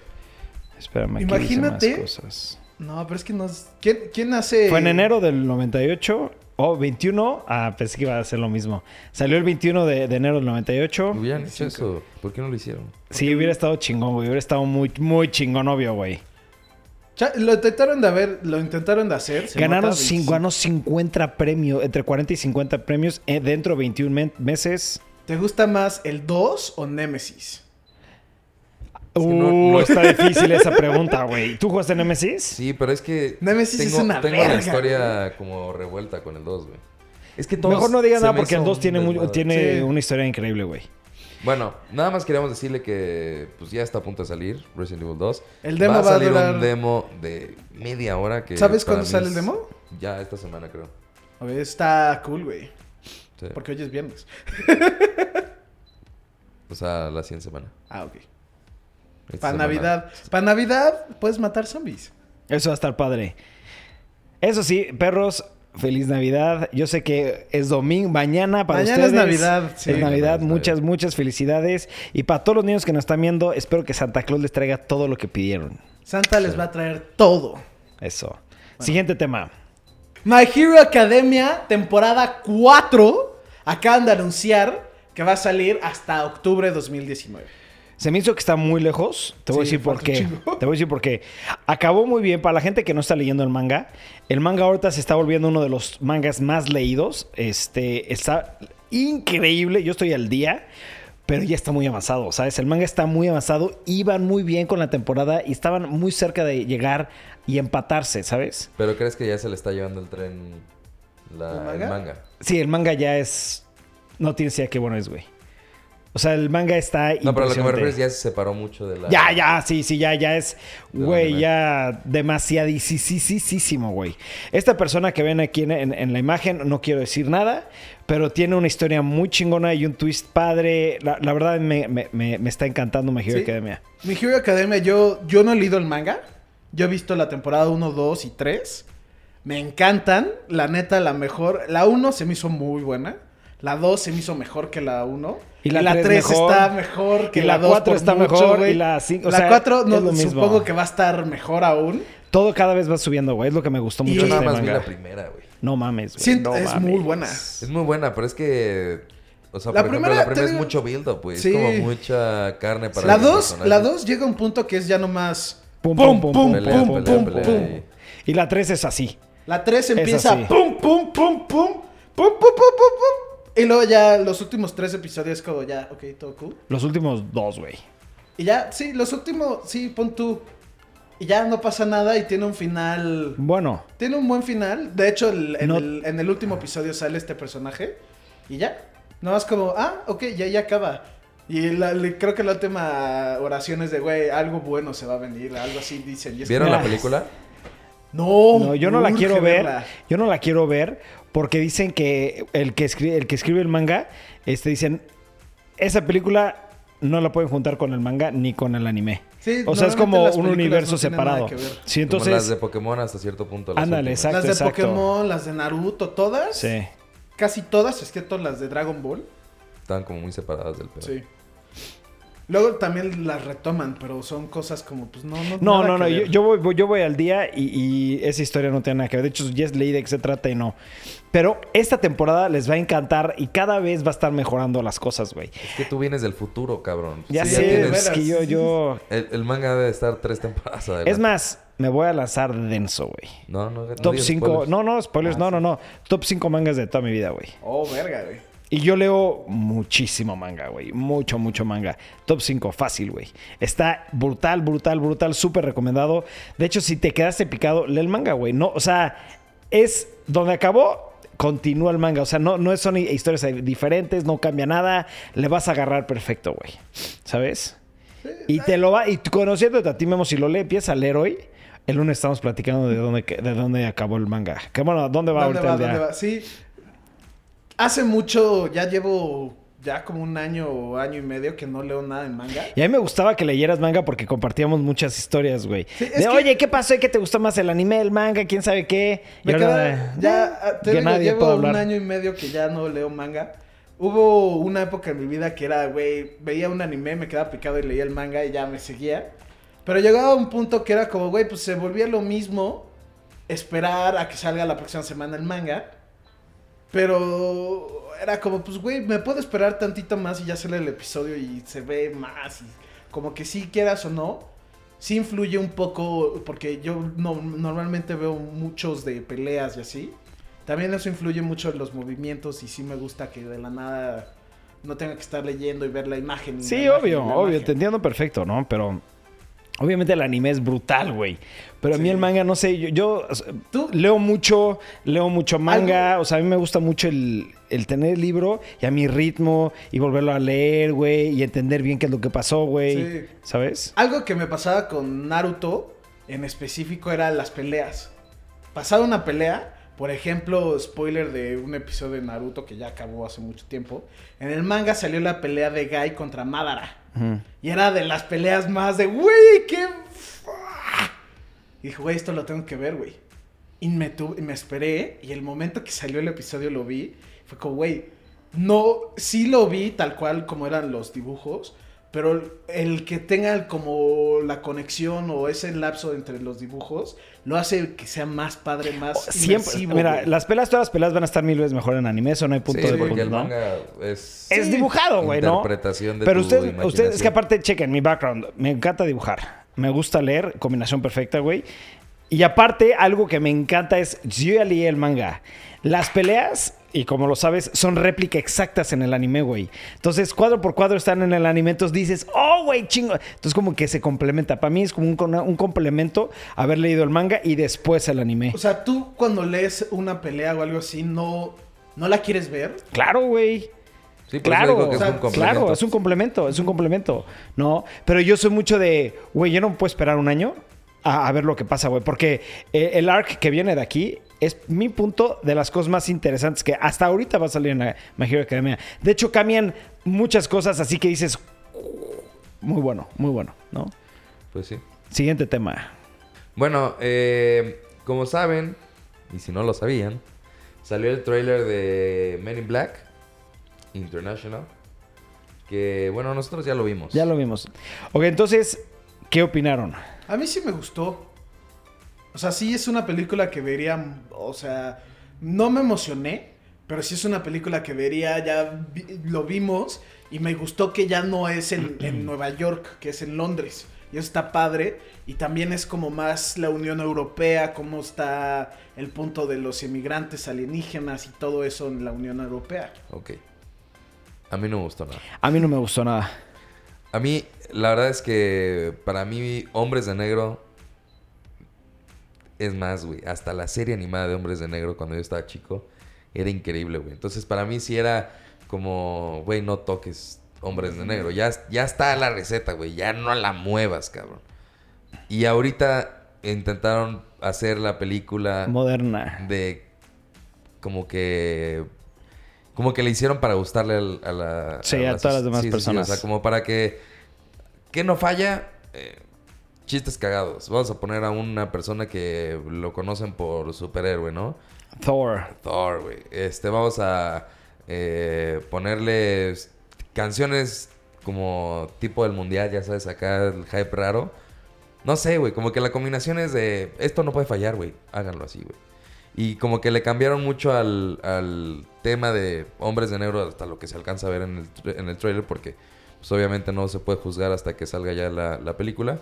Espérame, aquí Imagínate. dice más cosas. No, pero es que no... es- ¿Quién, quién hace...? Fue en enero del 98. O 21. Ah, pensé que iba a ser lo mismo. Salió el 21 de, de enero del 98. Hubieran hecho eso. ¿Por qué no lo hicieron? Sí, hubiera estado chingón, güey. Hubiera estado muy, muy chingón, obvio, güey. Cha- Lo intentaron de haber... Lo intentaron de hacer. se Ganaron nota, cin- 25. ganó 50 premios, entre 40 y 50 premios eh, dentro de 21 men- meses. ¿Te gusta más el 2 o Nemesis? Que Uh, no- no- está difícil esa pregunta, güey. ¿Tú jugaste Nemesis? Sí, pero es que... Nemesis es tengo, una Tengo verga, la historia como revuelta con el 2, güey. Es que Mejor no digas nada me porque el hizo 2 un tiene, muy- desmadre. tiene Sí. una historia increíble, güey. Bueno, nada más queríamos decirle que pues ya está a punto de salir Resident Evil 2. El demo va a va a salir durar- un demo de media hora que ¿Sabes cuándo sale el es- demo? Ya esta semana creo. A ver, está cool, güey. Sí. Porque hoy es viernes. O sea, la siguiente semana. Ah, ok. Esta Para. Navidad. Para Navidad puedes matar zombies. Eso va a estar padre. Eso sí, perros, feliz Navidad. Yo sé que es domingo, mañana para Mañana es ustedes. Navidad, sí. Es Navidad, Es muchas, Navidad. muchas felicidades. Y para todos los niños que nos están viendo, espero que Santa Claus les traiga todo lo que pidieron. Santa les va a traer todo. Eso. Siguiente tema. My Hero Academia, temporada 4, acaban de anunciar que va a salir hasta octubre de 2019. Se me hizo que está muy lejos. Te voy a Sí, decir por qué. Te voy a decir por qué. Acabó muy bien. Para la gente que no está leyendo el manga, el manga ahorita se está volviendo uno de los mangas más leídos. Este está increíble. Yo estoy al día. Pero ya está muy avanzado, ¿sabes? El manga está muy avanzado. Iban muy bien con la temporada y estaban muy cerca de llegar y empatarse, ¿sabes? Pero crees que ya se le está llevando el tren La- ¿El el manga? manga. Sí, el manga ya es. No tienes idea qué bueno es, güey. O sea, el manga está. No, pero lo que me impresionante. refiero es ya se separó mucho de la. Ya, ya, sí, sí, ya, ya es, güey, ya demasiadísimo, güey. Esta persona que ven aquí en, en- en la imagen, no quiero decir nada, pero tiene una historia muy chingona y un twist padre. La, la verdad me, me- me- me está encantando My Hero Sí. Academia. Mi Hero Academia, yo, yo no he leído el manga. Yo he visto la temporada 1, 2 y 3. Me encantan. La neta, la mejor. La 1 se me hizo muy buena. La 2 se me hizo mejor que la 1. Y la, 3, está mejor que la, la 4 está mejor. Wey. Y la 5. La 4 no, lo mismo. supongo que va a estar mejor aún. Todo cada vez va subiendo, güey. Es lo que me gustó mucho. Yo nada este más manga. vi la primera, güey. No mames, güey. Sí, no es mames. muy buena. Es muy buena, pero es que. O sea, la por primera, ejemplo, la primera es digo... mucho build up, güey. Sí. Es como mucha carne para la dos, La 2 llega a un punto que es ya nomás. Pum, pum, pum, pum, pelea, pum, pelea, pum, pelea, pum. Y la 3 es así. La 3 empieza. Pum, pum, pum, pum. Pum, pum, pum, pum, pum. Y luego ya los últimos tres episodios como ya, ok, todo cool. Los últimos dos, güey. Y ya, sí, los últimos, sí, pon tú. Y ya no pasa nada y tiene un final. Bueno, Tiene un buen final. De hecho, el- en, No- el, en el último episodio sale este personaje. Y ya. No más como, ah, ok, ya, ya acaba. Y la- le- creo que la última oración es de, güey, algo bueno se va a venir. Algo así dicen. Y es ¿Vieron Mira. la película? No, No, yo no la quiero ver. verla. Yo no la quiero ver porque dicen que el que escribe, el que escribe el manga, este, dicen, esa película no la pueden juntar con el manga ni con el anime. Sí, o sea, es como un universo no separado. que ver. Sí, Como las entonces, de Pokémon hasta cierto punto. las Ándale, últimas. exacto. Las de Pokémon, las de Naruto, todas. sí. Casi todas, excepto las de Dragon Ball. Estaban como muy separadas del pedo. Sí. Luego también las retoman, pero son cosas como, pues no, no. No, nada no, que no, yo, ver. yo voy, voy- yo voy al día y, y esa historia no tiene nada que ver. De hecho, ya leí de qué se trata y no. Pero esta temporada les va a encantar y cada vez va a estar mejorando las cosas, güey. Es que tú vienes del futuro, cabrón. Ya Sí, sé, es que yo, yo... El, el manga debe estar tres temporadas adelante. Es más, me voy a lanzar denso, güey. No, no, no Top digas 5, spoilers. no, no, spoilers, Ah, no, no, no. Top 5 mangas de toda mi vida, güey. Oh, verga, güey. Y yo leo muchísimo manga, güey. Mucho, mucho manga. Top 5, fácil, güey. Está brutal, brutal, brutal. Súper recomendado. De hecho, si te quedaste picado, lee el manga, güey. No, o sea, es donde acabó, continúa el manga. O sea, no, no son historias diferentes, no cambia nada. Le vas a agarrar perfecto, güey. ¿Sabes? Y te lo va, y conociéndote a ti mismo, si lo le empiezas a leer hoy, el lunes estamos platicando de dónde, de dónde acabó el manga. Que bueno, ¿dónde va ¿Dónde ahorita va? el día? ¿Dónde va? Sí. Hace mucho, ya llevo ya como un año o año y medio que no leo nada en manga. Y a mí me gustaba que leyeras manga porque compartíamos muchas historias, güey. Sí, de, que- oye, ¿qué pasó? ¿Y qué te gustó más el anime, el manga? ¿Quién sabe qué? Y Me ahora, queda, ya, ah, te que digo, nadie llevo un año y medio que ya no leo manga. Hubo una época en mi vida que era, güey, veía un anime, me quedaba picado y leía el manga y ya me seguía. Pero llegaba a un punto que era como, güey, pues se volvía lo mismo esperar a que salga la próxima semana el manga. Pero era como, pues, güey, me puedo esperar tantito más y ya sale el episodio y se ve más. Y como que sí quieras o no, sí influye un poco, porque yo no, normalmente veo muchos de peleas y así. También eso influye mucho en los movimientos y sí me gusta que de la nada no tenga que estar leyendo y ver la imagen. Sí, la obvio, la obvio, imagen. te entiendo perfecto, ¿no? Pero obviamente el anime es brutal, güey. Pero a mí el manga, no sé, yo, ¿Tú? leo mucho, leo mucho manga. O sea, a mí me gusta mucho el, el tener el libro y a mi ritmo y volverlo a leer, güey, y entender bien qué es lo que pasó, güey. Sí. ¿Sabes? Algo que me pasaba con Naruto en específico era las peleas. Pasaba una pelea, por ejemplo, spoiler de un episodio de Naruto que ya acabó hace mucho tiempo. En el manga salió la pelea de Gai contra Madara. Y era de las peleas más de, güey, qué... Y dije, güey, esto lo tengo que ver, güey. Y me, tu- y me esperé y el momento que salió el episodio lo vi. Fue como, güey, no, sí lo vi tal cual como eran los dibujos, pero el que tenga como la conexión o ese lapso entre los dibujos lo hace que sea más padre, más Siempre, inmersivo, mira, güey. las pelas, todas las pelas van a estar mil veces mejor en anime, eso no hay punto Sí, de porque el ¿no? manga es... Es dibujado, güey, ¿no? Interpretación de Pero tu usted, usted, es que aparte, chequen mi background. Me encanta dibujar. Me gusta leer, combinación perfecta, güey. Y aparte, algo que me encanta es, yo ya leí el manga. Las peleas, y como lo sabes, son réplica exactas en el anime, güey. Entonces, cuadro por cuadro están en el anime, entonces dices, oh, güey, chingo. Entonces, como que se complementa. Para mí es como un, con- un complemento haber leído el manga y después el anime. O sea, tú cuando lees una pelea o algo así, no, no la quieres ver. Claro, güey. Sí, Claro, digo que o sea, es un complemento. claro, es un complemento, es un complemento, ¿no? Pero yo soy mucho de, güey, yo no puedo esperar un año a, a ver lo que pasa, güey, porque eh, el arc que viene de aquí es mi punto de las cosas más interesantes que hasta ahorita va a salir en la My Hero Academia. De hecho, cambian muchas cosas, así que dices, muy bueno, muy bueno, ¿no? Pues sí. Siguiente tema. Bueno, eh, como saben, y si no lo sabían, salió el trailer de Men in Black International. Que bueno, nosotros ya lo vimos. Ya lo vimos. Ok, entonces, ¿qué opinaron? A mí sí me gustó. O sea, sí es una película que vería, o sea, no me emocioné, pero sí es una película que vería, ya vi- lo vimos y me gustó que ya no es en, en Nueva York, que es en Londres. Y eso está padre. Y también es como más la Unión Europea, cómo está el punto de los inmigrantes alienígenas y todo eso en la Unión Europea. Ok. A mí no me gustó nada. A mí no me gustó nada. A mí, la verdad es que para mí, Hombres de Negro. Es más, güey. Hasta la serie animada de Hombres de Negro cuando yo estaba chico era increíble, güey. Entonces, para mí sí era como, güey, no toques Hombres de Negro. Ya, ya está la receta, güey. Ya no la muevas, cabrón. Y ahorita intentaron hacer la película Moderna. de como que como que le hicieron para gustarle al- a, la Sí, a todas las demás personas. o sea, como para que que no falla eh, chistes cagados. Vamos a poner a una persona que lo conocen por superhéroe, ¿no? Thor. Thor, güey. Este, vamos a eh, ponerle canciones como tipo del mundial, ya sabes, acá el hype raro. No sé, güey, como que la combinación es de esto no puede fallar, güey. Háganlo así, güey. Y como que le cambiaron mucho al, al tema de hombres de negro hasta lo que se alcanza a ver en el, en el trailer, porque pues, obviamente no se puede juzgar hasta que salga ya la, la película.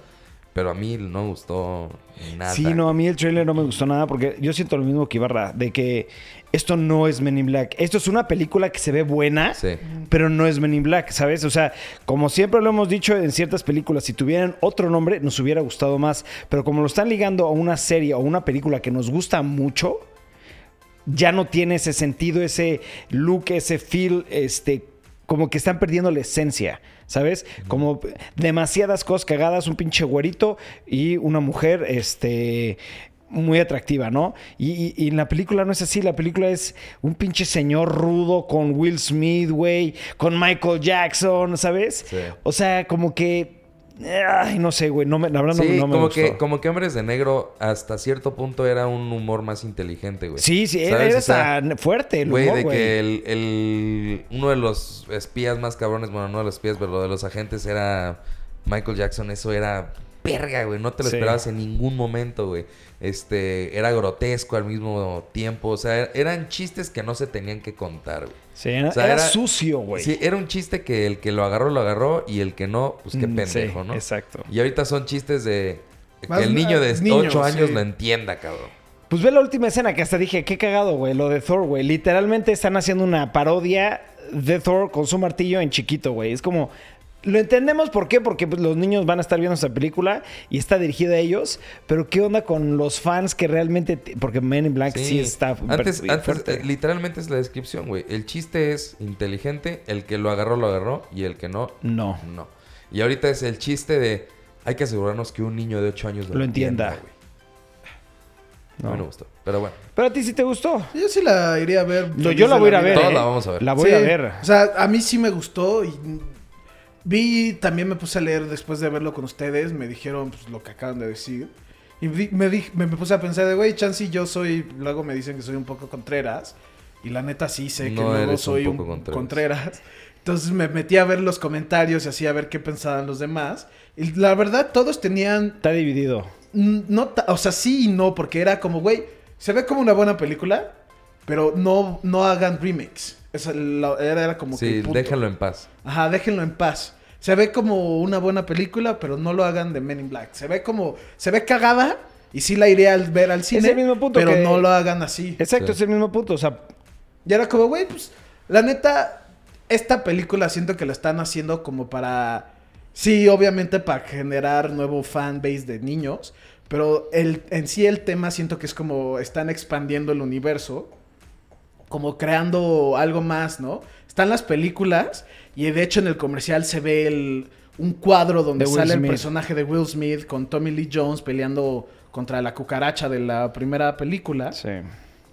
Pero a mí no me gustó nada. Sí, no, a mí el trailer no me gustó nada porque yo siento lo mismo que Ibarra, de que esto no es Men in Black. Esto es una película que se ve buena, Sí. pero no es Men in Black, ¿sabes? O sea, como siempre lo hemos dicho en ciertas películas, si tuvieran otro nombre nos hubiera gustado más, pero como lo están ligando a una serie o una película que nos gusta mucho, ya no tiene ese sentido, ese look, ese feel, este, como que están perdiendo la esencia, ¿sabes? Como demasiadas cosas cagadas, un pinche güerito y una mujer, este muy atractiva, ¿no? Y, y- la película no es así, la película es un pinche señor rudo con Will Smith, güey, con Michael Jackson, ¿sabes? Sí. O sea, como que, ay, no sé, güey, no me, la verdad no- Sí, no, me como gustó. que, como que Hombres de Negro hasta cierto punto era un humor más inteligente, güey. Sí, sí, era, ¿Sabes? era O sea, hasta fuerte el Güey, humor, de güey. que el, el- uno de los espías más cabrones, bueno, no de los espías, pero de los agentes era Michael Jackson. Eso era verga, güey. No te lo Sí. esperabas en ningún momento, güey. Este, era grotesco al mismo tiempo. O sea, er- eran chistes que no se tenían que contar, güey. Sí, era, O sea, era era- sucio, güey. Sí, era un chiste que el que lo agarró, lo agarró. Y el que no, pues qué Mm, pendejo, sí, ¿no? Exacto. Y ahorita son chistes de... Que Más el niño de niños, 8 años sí. lo entienda, cabrón. Pues ve la última escena que hasta dije, qué cagado, güey, lo de Thor, güey. Literalmente están haciendo una parodia de Thor con su martillo en chiquito, güey. Es como, lo entendemos por qué, porque pues, los niños van a estar viendo esta película y está dirigida a ellos, pero qué onda con los fans que realmente, te- porque Men in Black sí, está Antes, per- antes fuerte. eh, literalmente es la descripción, güey. El chiste es inteligente, el que lo agarró, lo agarró, y el que no, No. no. Y ahorita es el chiste de hay que asegurarnos que un niño de 8 años lo, Lo entienda. güey. No. A mí no me gustó. Pero bueno, Pero a ti sí te gustó. Yo sí la iría a ver. Yo, la voy a ir a vida. ver. Todos ¿eh? la vamos a ver. La voy Sí, a ver. O sea, a mí sí me gustó y vi, también me puse a leer después de verlo con ustedes, me dijeron pues, lo que acaban de decir. Y vi- me, di- me, me puse a pensar de, güey, chance yo soy, luego me dicen que soy un poco contreras. Y la neta sí sé que No luego eres un soy un, poco contreras. Contreras. Entonces me metí a ver los comentarios y así a ver qué pensaban los demás. Y la verdad, todos tenían Está dividido. No, o sea, sí y no, porque era como, güey, se ve como una buena película, pero no, no hagan remakes. Esa la- era, era como que. sí, punto. déjalo en paz. Ajá, déjenlo en paz. Se ve como una buena película, pero no lo hagan de Men in Black. Se ve como. Se ve cagada y sí la iré a ver al cine. el mismo punto Pero que- no lo hagan así. Exacto, Sí. es el mismo punto. O sea, Y era como, güey, pues, la neta, esta película siento que la están haciendo como para. Sí, obviamente para generar nuevo fanbase de niños. Pero el, en sí el tema siento que es como están expandiendo el universo. Como creando algo más, ¿no? Están las películas. Y de hecho en el comercial se ve el, un cuadro donde sale Smith. el personaje de Will Smith con Tommy Lee Jones peleando contra la cucaracha de la primera película. Sí.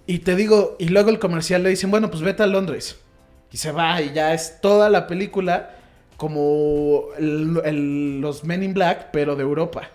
Y te digo, y luego el comercial le dicen, bueno, pues vete a Londres. Y se va y ya es toda la película como el- el- los Men in Black, pero de Europa.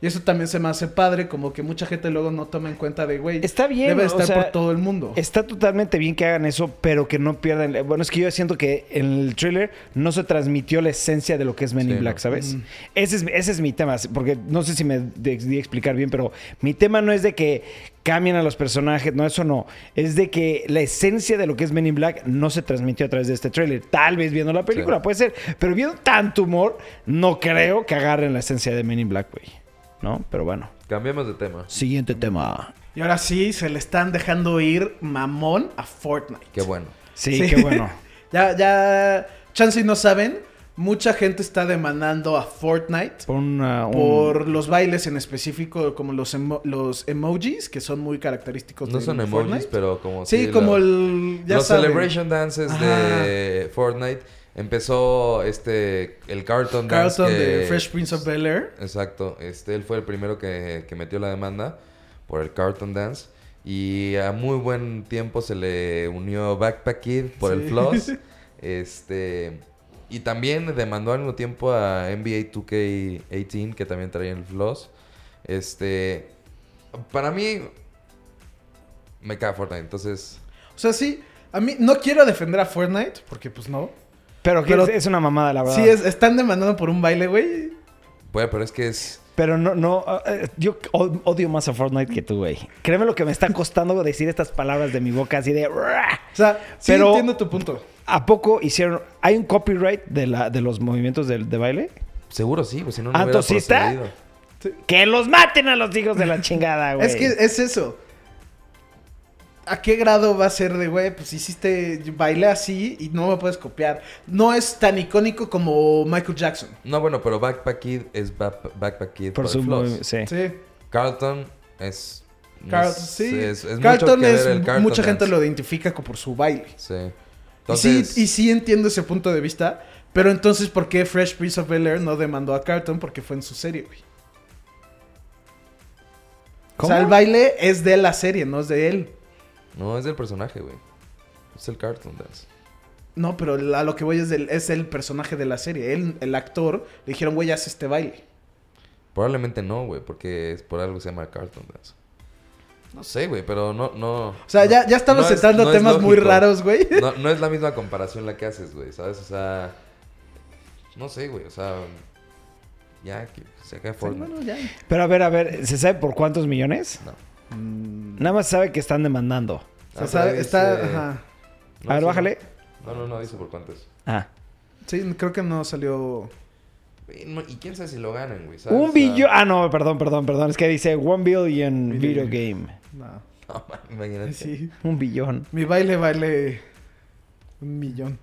Y eso también se me hace padre, como que mucha gente luego no toma en cuenta de, güey, Está bien, debe o estar sea, por todo el mundo. Está totalmente bien que hagan eso, pero que no pierdan. Bueno, es que yo siento que en el thriller no se transmitió la esencia de lo que es Men Sí, in Black, no. ¿sabes? Mm. Ese, es, ese es mi tema, porque no sé si me de- di explicar bien, pero mi tema no es de que cambien a los personajes, no, eso no. Es de que la esencia de lo que es Men in Black no se transmitió a través de este thriller. Tal vez viendo la película, Sí. puede ser, pero viendo tanto humor, no creo que agarren la esencia de Men in Black, güey. ¿No? Pero bueno. Cambiemos de tema. Siguiente tema. Y ahora sí, se le están dejando ir mamón a Fortnite. Qué bueno. Sí, Sí. qué bueno. Ya, ya, chance y no saben, mucha gente está demandando a Fortnite. Por, una- un- Por los bailes en específico, como los, emo- los emojis, que son muy característicos No de son emojis, Fortnite. pero como... Sí, como lo- el. Ya los saben. celebration dances de Fortnite empezó este el Carlton Dance Carlton que- de Fresh Prince of Bel Air. Exacto, este él fue el primero que, que metió la demanda por el Carlton Dance y a muy buen tiempo se le unió Backpack Kid por el. Floss. Este y también demandó al mismo tiempo a NBA 2K18 que también traía el Floss. Este para mí me cae Fortnite, entonces O sea, sí. A mí no quiero defender a Fortnite, porque pues no. Pero, que Pero- es, es una mamada, la verdad. Sí, es- están demandando por un baile, güey. bueno, pero es que es Pero no, no, eh, yo odio más a Fortnite que tú, güey. Créeme lo que me está costando decir estas palabras de mi boca así de... O sea, sí Pero- entiendo tu punto. ¿A poco hicieron... ¿Hay un copyright de, la, de los movimientos de, de baile? seguro sí, pues si no no Ah, hubiera procedido. ¡Que los maten a los hijos de la chingada, güey! Es que es eso. ¿A qué grado va a ser de, güey? Pues hiciste baile así y no me puedes copiar. No es tan icónico como Michael Jackson. No, bueno, pero Backpack Kid es Back- Backpack Kid Por por, su movi- sí. Sí. Carlton es... Carlton, es- sí. es- Carlton que es. ver el Carlton mucha gente Dance. lo identifica como por su baile. Sí. Y Entonces, sí, y sí entiendo ese punto de vista. Pero entonces, ¿por qué Fresh Prince of Bel Air no demandó a Carlton? Porque fue en su serie, güey. O sea, ¿Cómo? el baile es de la serie, no es de él. No es del personaje, güey. Es el Carlton Dance. No, pero a lo que voy es, del, es el personaje de la serie. Él, el actor, le dijeron, güey, haz este baile. Probablemente no, güey, porque es por algo que se llama Carlton Dance. No sé, güey, pero no, no... O sea, ya, ya estamos no es- no temas muy raros, güey. No, no es la misma comparación la que haces, güey, ¿sabes? O sea... No sé, güey, o sea... Ya, que se Sí, Fortnite. bueno, ya. Pero a ver, a ver, ¿se sabe por cuántos millones? No. Mm, Nada más sabe que están demandando. o sea, Ah, sabe- pero está, dice- ajá. No, a ver, sí, bájale. No, no, no, dice por cuánto es. Ah. Sí, creo que no salió. Y, quién sabe si lo ganan, güey, ¿sabes? Un billón... Ah, no, perdón, perdón, perdón. Es que dice one billion Video video game. No. No, man, imagínate. Sí. Un billón. Mi baile vale un millón.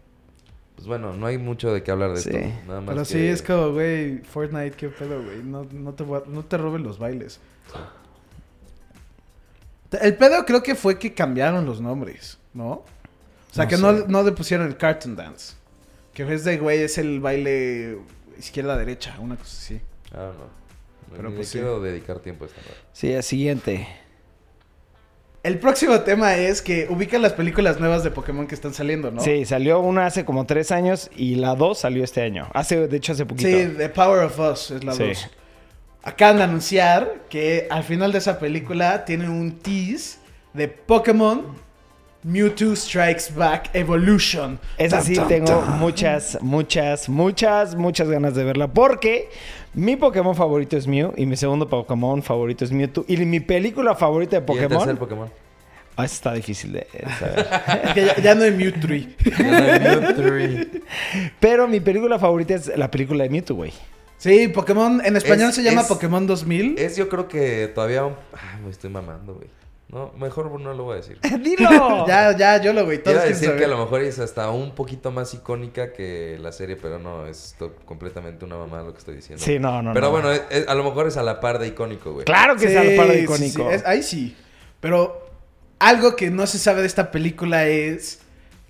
Pues bueno, no hay mucho de qué hablar de Sí. esto. Nada más Pero que- sí, es como, güey, Fortnite, qué pedo, güey. No, no, te, no te roben los bailes. El pedo creo que fue que cambiaron los nombres, ¿no? O sea, No que sé. no, no le pusieron el cartoon dance. Que es de, güey, es el baile izquierda-derecha, una cosa así. Ah, no. Pero pues le sí. quiero dedicar tiempo a esta. Sí, el siguiente. El próximo tema es que ubican las películas nuevas de Pokémon que están saliendo, ¿no? Sí, salió una hace como tres años y la dos salió este año. Hace, de hecho, hace poquito. Sí, The Power of Us es la Sí. 2. Acaban de anunciar que al final de esa película tienen un tease de Pokémon Mewtwo Strikes Back Evolution. Esa Tan, sí tan, tengo tan. muchas, muchas, muchas, muchas ganas de verla. Porque mi Pokémon favorito es Mew y mi segundo Pokémon favorito es Mewtwo. Y mi película favorita de ¿Y el tercer Pokémon... Pokémon? Ah, está difícil de saber. Es que ya, ya no hay Mewtwo. Mewtwo. Pero mi película favorita es la película de Mewtwo, güey. Sí, Pokémon en español Es- se llama es- Pokémon 2000. Es yo creo que todavía un... Ay, me estoy mamando, güey. No, mejor no lo voy a decir. ¡Dilo! Ya, ya, yo lo güey. Todos a quieren decir que a lo mejor es hasta un poquito más icónica que la serie, pero no, es completamente una mamada lo que estoy diciendo. Sí, no, no, Pero no. bueno, es- es- a lo mejor es a la par de icónico, güey. Claro que Sí, es al par de sí, icónico. sí, es- ahí sí. Pero algo que no se sabe de esta película es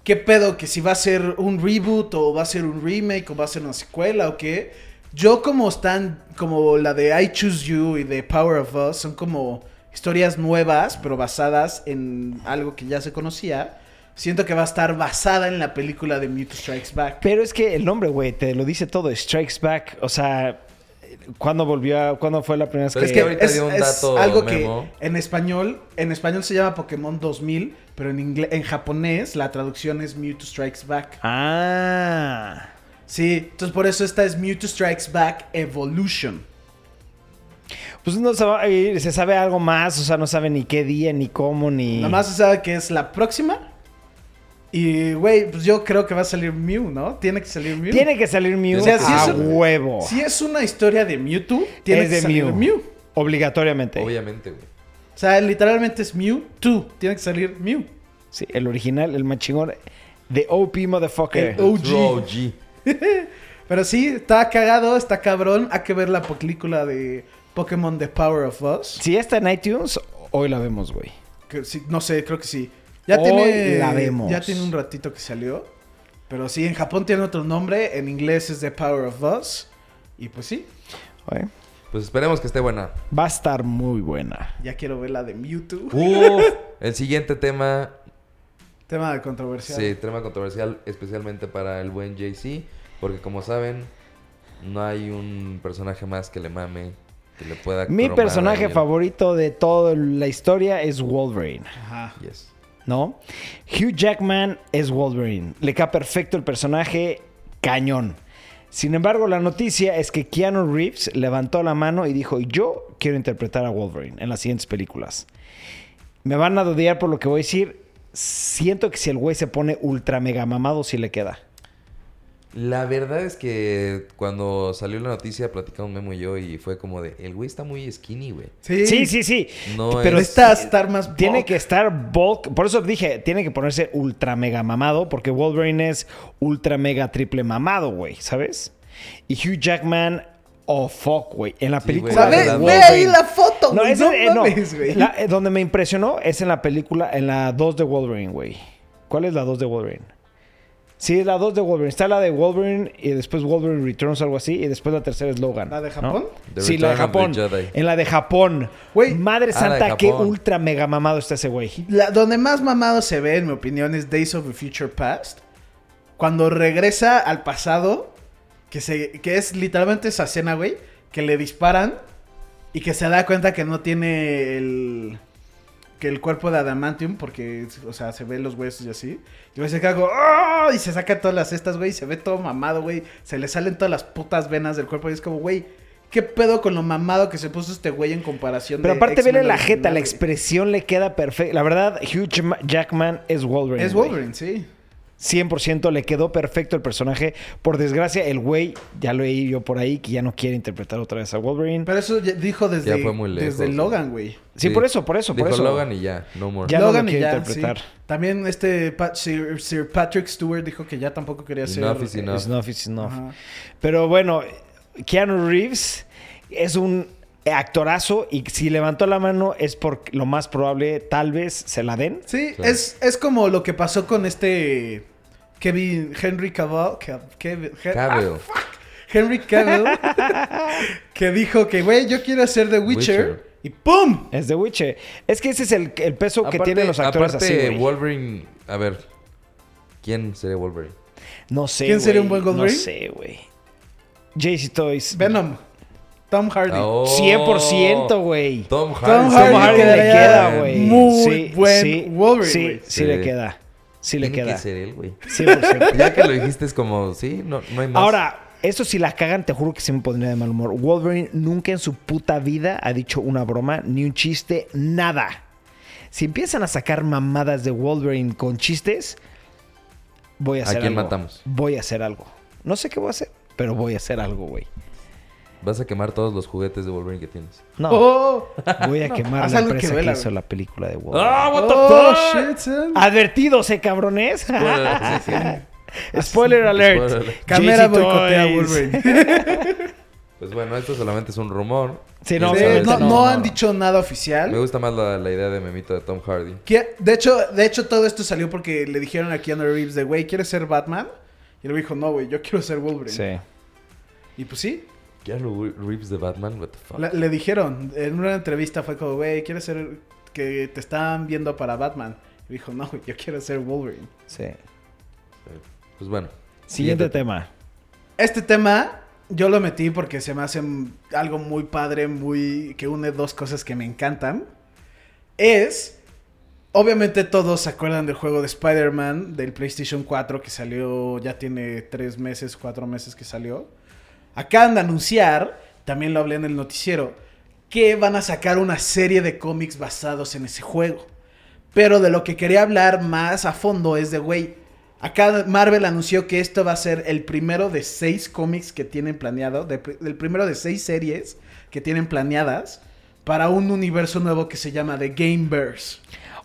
qué pedo, que si va a ser un reboot o va a ser un remake o va a ser una secuela o qué. Yo como están, como la de I Choose You y de Power of Us, son como historias nuevas, pero basadas en algo que ya se conocía. Siento que va a estar basada en la película de Mewtwo Strikes Back. Pero es que el nombre, güey, te lo dice todo. Strikes Back. O sea, ¿cuándo volvió a... ¿Cuándo fue la primera vez Pero que... es que ahorita dio un dato, algo Memo. que en español, en español se llama Pokémon 2000, pero en ingle- en japonés la traducción es Mewtwo Strikes Back. Ah... Sí, entonces por eso esta es Mewtwo Strikes Back Evolution. Pues no se, va- se sabe algo más, o sea, no sabe ni qué día, ni cómo, ni... Nada más se sabe que es la próxima. Y, güey, pues yo creo que va a salir Mew, ¿no? Tiene que salir Mew. Tiene que salir Mew O sea, si a es un- huevo. Si es una historia de Mewtwo, tiene es que de salir Mew. Mew. Obligatoriamente. Obviamente, güey. O sea, literalmente es Mewtwo. Tiene que salir Mew. Sí, el original, el más chingón. The OP motherfucker. El OG. Pero sí, está cagado, está cabrón. Hay que ver la película de Pokémon The Power of Us. Si está en iTunes, hoy la vemos, güey. Sí, no sé, creo que sí. Ya Hoy tiene. la vemos. Ya tiene un ratito que salió. Pero sí, en Japón tiene otro nombre. En inglés es The Power of Us. Y pues sí. Pues esperemos que esté buena. Va a estar muy buena. ya quiero ver la de Mewtwo. Uf, el siguiente tema, Tema de controversia. sí, tema controversial, especialmente para el buen JC, porque como saben, no hay un personaje más que le mame, que le pueda. Mi personaje favorito de toda la historia es Wolverine. Ajá. Yes. ¿no? Hugh Jackman es Wolverine. Le cae perfecto el personaje, cañón. Sin embargo, la noticia es que Keanu Reeves levantó la mano y dijo, yo quiero interpretar a Wolverine en las siguientes películas. Me van a odiar por lo que voy a decir. Siento que si el güey se pone ultra mega mamado, sí le queda. La verdad es que cuando salió la noticia platicamos Memo y yo y fue como de, el güey está muy skinny, güey. Sí, Sí, sí, sí. No Pero es- Necesita estar más. Tiene que estar bulk. Por eso dije, tiene que ponerse ultra mega mamado. Porque Wolverine es ultra mega triple mamado, güey. ¿Sabes? Y Hugh Jackman, oh fuck, güey. En la Sí, película. Ve ahí la foto, No, güey. ese- No, eh, no. mames, güey. La- eh, donde me impresionó es en la película, en la 2 de Wolverine, güey. ¿Cuál es la 2 de Wolverine? Sí, es la 2 de Wolverine. Está la de Wolverine y después Wolverine Returns, algo así. Y después la tercera es Logan. ¿La de. Japón? Sí, la de Japón. En la de Japón. Güey. Madre Ah, santa, qué ultra mega mamado está ese güey. La- donde más mamado se ve, en mi opinión, es Days of the Future Past. Cuando regresa al pasado, que, se, que es literalmente esa escena, güey, que le disparan y que se da cuenta que no tiene el, que el cuerpo de Adamantium, porque, o sea, se ven los huesos y así. Y güey se queda como, ¡ah! Y se saca todas las cestas, güey, y se ve todo mamado, güey. Se le salen todas las putas venas del cuerpo y es como, güey, ¿qué pedo con lo mamado que se puso este güey en comparación Pero de aparte, vele la jeta, la expresión le queda perfecta. La verdad, Hugh Jackman es Wolverine. Es güey. Wolverine, sí. 100% le quedó perfecto el personaje. Por desgracia, el güey, ya lo leí yo por ahí, que ya no quiere interpretar otra vez a Wolverine. Pero eso ya dijo desde, Ya fue muy lejos, desde. Logan, güey. Sí, por eso, por eso, por Dijo eso. Logan y ya, no more. Ya no Logan lo y quiere ya, interpretar. sí. También este Pat- Sir, Sir Patrick Stewart dijo que ya tampoco quería ser... Enough is enough. It's enough, it's enough. Ajá. Pero bueno, Keanu Reeves es un actorazo y si levantó la mano es porque lo más probable, tal vez, se la den. Sí, Claro. es, es como lo que pasó con este Kevin Henry Cavill, Cav- Kevin- Hen- Cavill. ah, fuck. Henry Cavill que dijo que güey yo quiero hacer The Witcher, Witcher. y ¡pum! Es The Witcher. Es que ese es el, el peso que tienen los actores aparte, así. Wolverine, a ver, ¿quién sería Wolverine? No sé, ¿Quién sería un buen Wolverine? No sé, güey. JC Toys. Venom, Tom Hardy. Oh. 100%, güey. Tom Hardy. Tom Hardy Hardy le queda, güey. muy buen Wolverine, Sí, güey. sí, Sí. le queda. Sí le Tiene queda. que ser él, güey. 100%. Ya que lo dijiste es como, sí, no, no hay más. Ahora, eso si la cagan, te juro que se me pondría de mal humor. Wolverine nunca en su puta vida ha dicho una broma, ni un chiste, nada. Si empiezan a sacar mamadas de Wolverine con chistes, voy a ¿A hacer quién algo. matamos? Voy a hacer algo. No sé qué voy a hacer, pero voy a hacer algo, güey. Vas a quemar todos los juguetes de Wolverine que tienes. No, Oh, voy a quemar haz la algo que empresa que, duela, hizo la película de Wolverine. ¡Ah, what the oh, fuck! shit. Advertidos, eh, cabrones. Spoiler, sí, sí. Spoiler alert. Spoiler. Cámara boicotea a. Wolverine. Pues bueno, esto solamente es un rumor. Sí, no, no, no, no no, han no. dicho nada Me oficial. gusta más la, la idea de memito de Tom Hardy. Que- De hecho, de hecho, todo esto salió porque le dijeron a Keanu Reeves de, güey, ¿quieres ser Batman? Y él dijo, no, güey, yo quiero ser Wolverine. Sí. Y pues sí, Keanu Reeves de Batman, what the fuck. le, le dijeron, en una entrevista fue como, güey, ¿quieres ser que te están viendo para Batman? Y dijo, no, güey, yo quiero ser Wolverine. Sí. Pues bueno. Siguiente tema. Este tema yo lo metí porque se me hace algo muy padre, muy que une dos cosas que me encantan. Es, obviamente todos se acuerdan del juego de Spider-Man del PlayStation 4 que salió, ya tiene tres meses, cuatro meses que salió. Acaban de anunciar, también lo hablé en el noticiero, que van a sacar una serie de cómics basados en ese juego. Pero de lo que quería hablar más a fondo es de, güey, acá Marvel anunció que esto va a ser el primero de seis cómics que tienen planeado, de el primero de seis series que tienen planeadas para un universo nuevo que se llama The Gameverse.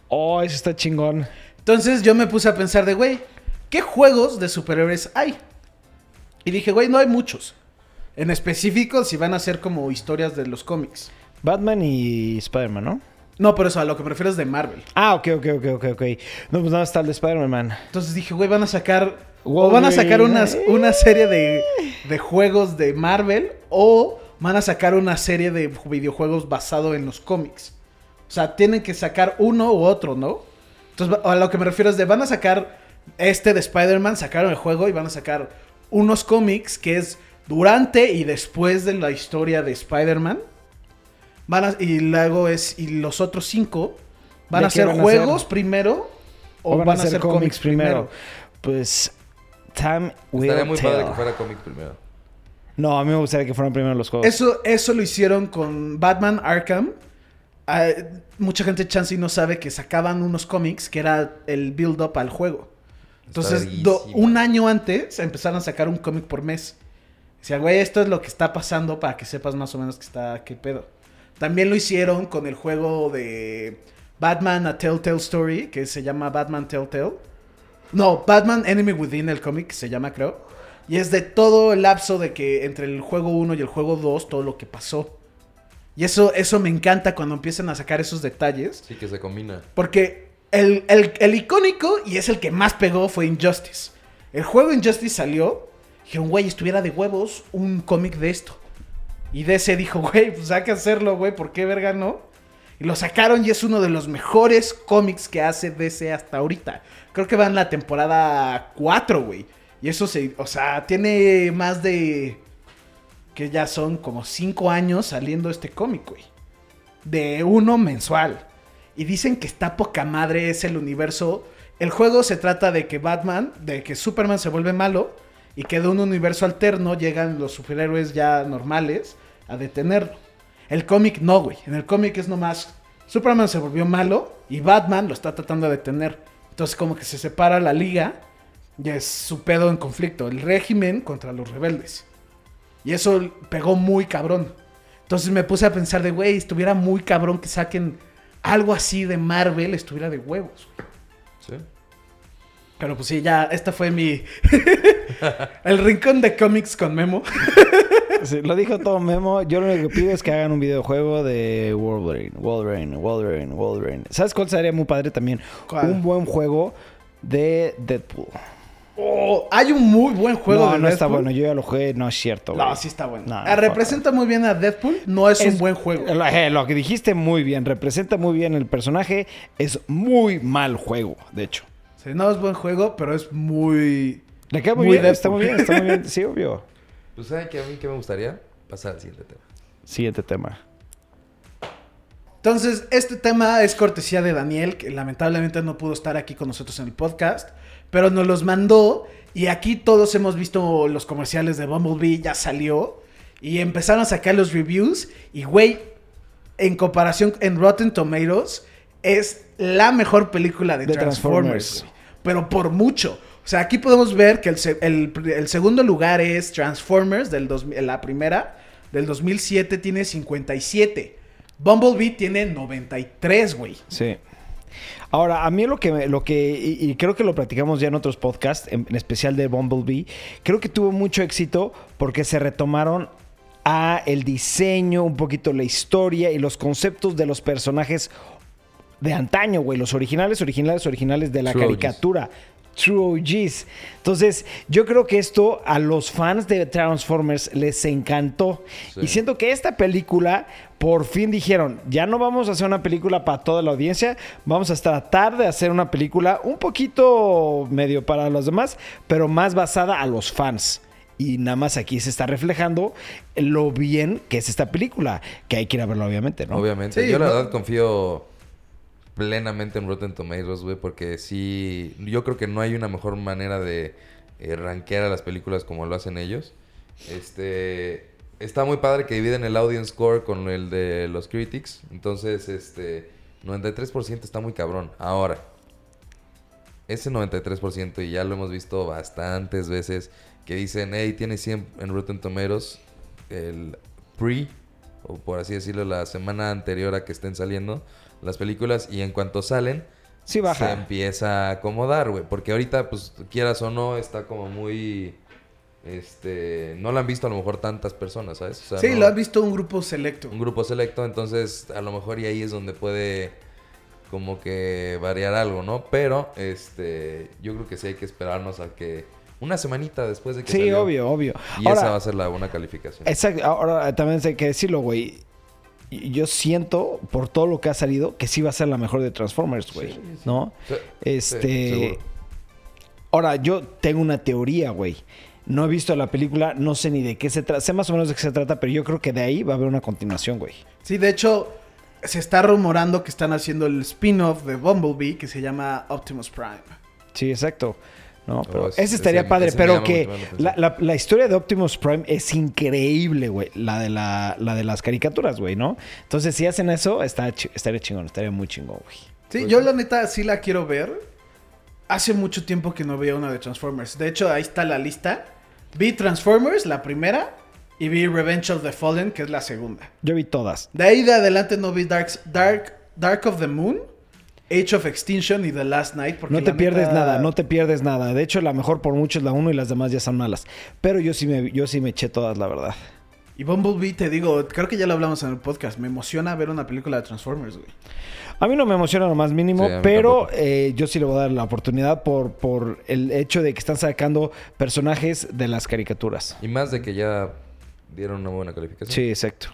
Oh, eso está chingón. Entonces yo me puse a pensar de, güey, ¿qué juegos de superhéroes hay? Y dije, güey, no hay muchos. En específico, si van a ser como historias de los cómics. Batman y Spider-Man, ¿no? No, por eso a lo que me refiero es de Marvel. Ah, ok, ok, ok, ok, ok. No, pues nada, está el de Spider-Man. Entonces dije, güey, van a sacar. O van a sacar unas, una serie de, de juegos de Marvel. O van a sacar una serie de videojuegos basado en los cómics. O sea, tienen que sacar uno u otro, ¿no? Entonces, a lo que me refiero es de van a sacar este de Spider-Man, sacaron el juego y van a sacar unos cómics que es durante y después de la historia de Spider-Man. Van a- y luego es, y los otros cinco van ¿De a ser van a juegos ser? primero o, van, a ser cómics primero. Pues time will Estaría muy tell. padre que fuera cómic primero. No, a mí me gustaría que fueran primero los juegos. Eso, eso lo hicieron con Batman Arkham. Ah, mucha gente chance y no sabe que sacaban unos cómics que era el build-up al juego. Entonces, do- un año antes empezaron a sacar un cómic por mes. Decía, güey, esto es lo que está pasando para que sepas más o menos que está, qué pedo. También lo hicieron con el juego de Batman A Telltale Story, que se llama Batman Telltale. No, Batman Enemy Within, el cómic se llama, creo. Y es de todo el lapso de que entre el juego 1 y el juego 2, todo lo que pasó. Y eso, eso me encanta cuando empiezan a sacar esos detalles. Sí, que se combina. Porque el, el- el icónico, y es el que más pegó, fue Injustice. El juego Injustice salió. Dijeron, güey, estuviera de huevos un cómic de esto. Y DC dijo, güey, pues hay que hacerlo, güey, ¿por qué verga no? Y lo sacaron y es uno de los mejores cómics que hace DC hasta ahorita. Creo que va en la temporada 4, güey. Y eso se, o sea, tiene más de... Que ya son como 5 años saliendo este cómic, güey. De uno mensual. Y dicen que está poca madre, es el universo. El juego se trata de que Batman, de que Superman se vuelve malo y que de un universo alterno llegan los superhéroes ya normales a detenerlo. El cómic no, güey. En el cómic es nomás Superman se volvió malo y Batman lo está tratando de detener. Entonces como que se separa la liga y es su pedo en conflicto. El régimen contra los rebeldes. Y eso pegó muy cabrón. Entonces me puse a pensar de, güey, estuviera muy cabrón que saquen algo así de Marvel, estuviera de huevos. ¿Sí? Pero pues sí, ya, esta fue mi... El rincón de cómics con Memo. Sí, lo dijo todo Memo. Yo lo único que pido es que hagan un videojuego de Wolverine, Wolverine, Wolverine, Wolverine. ¿Sabes cuál sería muy padre también? ¿Cuál? Un buen juego de Deadpool. Oh, hay un muy buen juego no, de no está Deadpool. bueno. Yo ya lo jugué. No es cierto, güey. No, sí está bueno. No, Ah, no, representa muy bien a Deadpool, no es, un buen juego. Lo, eh, lo que dijiste muy bien. Representa muy bien el personaje. Es muy mal juego, de hecho. Sí, no es buen juego, pero es muy... Le queda muy, Muy bien. Está muy bien. Está muy bien. Sí, obvio. Pues ¿saben que a mí qué me gustaría? Pasar al siguiente tema. Siguiente tema. Entonces, este tema es cortesía de Daniel, que lamentablemente no pudo estar aquí con nosotros en el podcast, pero nos los mandó y aquí todos hemos visto los comerciales de Bumblebee, ya salió, y empezaron a sacar los reviews y, güey, en comparación en Rotten Tomatoes, es la mejor película de, De Transformers, pero por mucho. O sea, aquí podemos ver que el, el- el segundo lugar es Transformers, del dos- la primera, del 2007 tiene 57. Bumblebee tiene 93, güey. Sí. Ahora, a mí lo que, lo que y, y creo que lo platicamos ya en otros podcasts, en, en especial de Bumblebee, creo que tuvo mucho éxito porque se retomaron a el diseño, un poquito la historia y los conceptos de los personajes de antaño, güey, los originales, originales, originales de la True OGs. caricatura. True OGs. Entonces, yo creo que esto a los fans de Transformers les encantó. Sí. Y siento que esta película, por fin dijeron, ya no vamos a hacer una película para toda la audiencia, vamos a tratar de hacer una película un poquito medio para los demás, pero más basada a los fans. Y nada más aquí se está reflejando lo bien que es esta película, que hay que ir a verla, obviamente, ¿no? Obviamente. Sí, yo la no- verdad confío plenamente en Rotten Tomatoes, güey, porque sí, yo creo que no hay una mejor manera de eh, rankear a las películas como lo hacen ellos. Este, está muy padre que dividen el audience score con el de los critics, entonces, este, 93% está muy cabrón. Ahora, ese 93%, y ya lo hemos visto bastantes veces, que dicen, hey, tiene 100 en Rotten Tomatoes, el pre, o por así decirlo, la semana anterior a que estén saliendo las películas, y en cuanto salen, Sí, baja. se empieza a acomodar, güey. Porque ahorita, pues, quieras o no, está como muy... Este, no la han visto a lo mejor tantas personas, ¿sabes? O sea, Sí, no- lo has visto un grupo selecto. un grupo selecto, entonces a lo mejor y ahí es donde puede como que variar algo, ¿no? Pero este yo creo que sí hay que esperarnos a que una semanita después de que Sí, salió, obvio, obvio. Y Ahora, esa va a ser la buena calificación. Exacto, ahora también hay que decirlo, güey. Yo siento, por todo lo que ha salido, que sí va a ser la mejor de Transformers, güey. ¿No? Sí, Este. sí, ahora, yo tengo una teoría, güey. No he visto la película, no sé ni de qué se trata. Sé más o menos de qué se trata, pero yo creo que de ahí va a haber una continuación, güey. Sí, de hecho, se está rumorando que están haciendo el spin-off de Bumblebee que se llama Optimus Prime. Sí, exacto. No, pero Oh, ese- estaría ese- padre, ese pero que la historia de Optimus Prime es increíble, güey. La de la, la de las caricaturas, güey, ¿no? Entonces, si hacen eso, está, estaría chingón, estaría muy chingón, güey. Sí, Pues yo la neta sí la quiero ver. Hace mucho tiempo que no veía una de Transformers. De hecho, ahí está la lista. Vi Transformers, la primera, y vi Revenge of the Fallen, que es la segunda. Yo vi todas. De ahí de adelante no vi Dark, Dark, Dark of the Moon, Age of Extinction y The Last Night. Porque No te pierdes neta- nada, no te pierdes nada. De hecho, la mejor por mucho es la 1 y las demás ya son malas. Pero yo sí me, yo sí me eché todas, la verdad. Y Bumblebee, te digo, creo que ya lo hablamos en el podcast. Me emociona ver una película de Transformers, güey. A mí no me emociona lo más mínimo, Sí, pero eh, yo sí le voy a dar la oportunidad por, por el hecho de que están sacando personajes de las caricaturas. Y más de que ya dieron una buena calificación. Sí, exacto.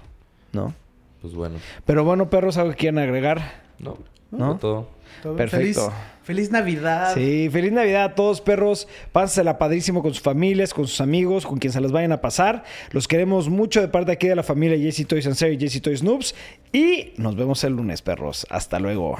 ¿No? Pues bueno. Pero bueno, perros, ¿algo que quieran agregar? No, ¿No? todo. Todo Perfecto. Feliz, feliz Navidad. Sí, feliz Navidad a todos, perros. Pásensela padrísimo con sus familias, con sus amigos, con quien se las vayan a pasar. Los queremos mucho de parte aquí de la familia Jesse Toys and Sarah y Jesse Toys Noobs. Y nos vemos el lunes, perros. Hasta luego.